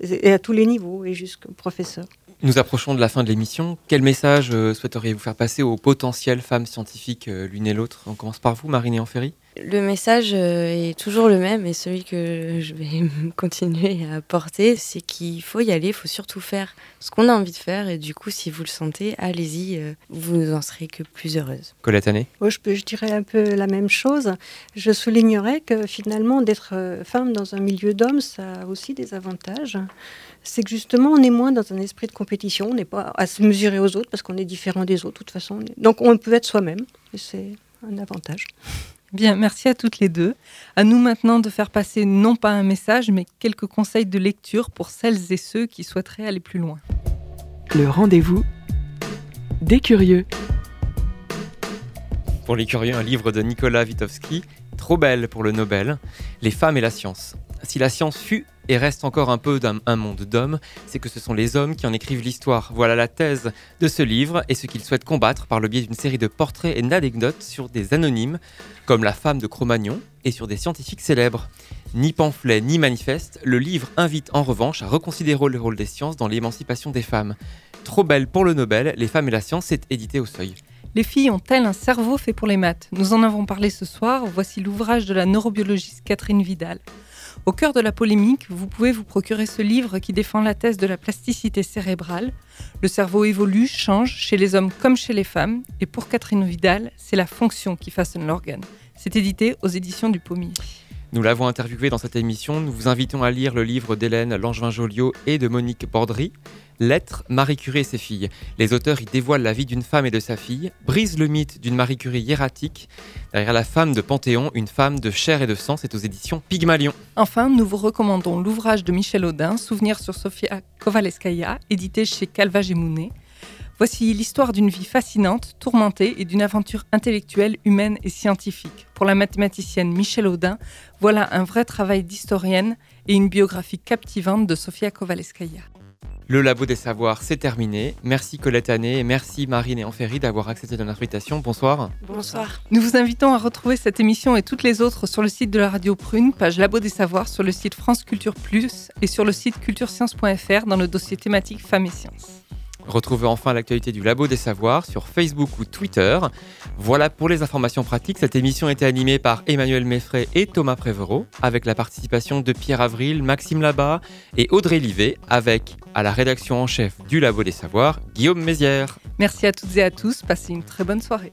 Et à tous les niveaux, et jusqu'au professeur. Nous approchons de la fin de l'émission. Quel message euh, souhaiteriez-vous faire passer aux potentielles femmes scientifiques euh, l'une et l'autre? On commence par vous, Marine Ferry le message euh, est toujours le même et celui que je vais continuer à porter, c'est qu'il faut y aller, il faut surtout faire ce qu'on a envie de faire et du coup, si vous le sentez, allez-y, euh, vous en serez que plus heureuse. Colette Année je, je, dirais un peu la même chose. Je soulignerais que finalement, d'être euh, femme dans un milieu d'hommes, ça a aussi des avantages. C'est que justement, on est moins dans un esprit de compétition, on n'est pas à se mesurer aux autres parce qu'on est différent des autres de toute façon. Donc, on peut être soi-même et c'est un avantage. Bien, merci à toutes les deux. À nous maintenant de faire passer non pas un message, mais quelques conseils de lecture pour celles et ceux qui souhaiteraient aller plus loin. Le rendez-vous des curieux. Pour les curieux, un livre de Nicolas Witowski, trop belle pour le Nobel, Les femmes et la science. Si la science fut et reste encore un peu d'un monde d'hommes, c'est que ce sont les hommes qui en écrivent l'histoire. Voilà la thèse de ce livre et ce qu'il souhaite combattre par le biais d'une série de portraits et d'anecdotes sur des anonymes, comme la femme de Cro-Magnon, et sur des scientifiques célèbres. Ni pamphlet ni manifeste, le livre invite en revanche à reconsidérer le rôle des sciences dans l'émancipation des femmes. Trop belle pour le Nobel, Les femmes et la science est édité au seuil. Les filles ont-elles un cerveau fait pour les maths? Nous en avons parlé ce soir, voici l'ouvrage de la neurobiologiste Catherine Vidal. Au cœur de la polémique, vous pouvez vous procurer ce livre qui défend la thèse de la plasticité cérébrale. Le cerveau évolue, change, chez les hommes comme chez les femmes, et pour Catherine Vidal, c'est la fonction qui façonne l'organe. C'est édité aux éditions du Pommier. Nous l'avons interviewé dans cette émission. Nous vous invitons à lire le livre d'Hélène Langevin-Joliot et de Monique Bordry, Lettres, Marie Curie et ses filles. Les auteurs y dévoilent la vie d'une femme et de sa fille, brisent le mythe d'une Marie Curie hiératique. Derrière la femme de Panthéon, une femme de chair et de sang, c'est aux éditions Pygmalion. Enfin, nous vous recommandons l'ouvrage de Michel Audin, Souvenirs sur Sofia Kovaleskaya, édité chez Calva Mounet. Voici l'histoire d'une vie fascinante, tourmentée et d'une aventure intellectuelle, humaine et scientifique. Pour la mathématicienne Michel Audin, voilà un vrai travail d'historienne et une biographie captivante de Sofia Kovaleskaya. Le Labo des Savoirs, c'est terminé. Merci Colette Année et merci Marine et Enferry d'avoir accepté notre invitation. Bonsoir. Bonsoir. Nous vous invitons à retrouver cette émission et toutes les autres sur le site de la radio Prune, page Labo des Savoirs, sur le site France Culture Plus et sur le site culturesciences.fr dans le dossier thématique Femmes et Sciences. Retrouvez enfin l'actualité du Labo des Savoirs sur Facebook ou Twitter. Voilà pour les informations pratiques. Cette émission a été animée par Emmanuel Meffray et Thomas Prévereau, avec la participation de Pierre Avril, Maxime Labat et Audrey Livet, avec à la rédaction en chef du Labo des Savoirs, Guillaume Mézières. Merci à toutes et à tous. Passez une très bonne soirée.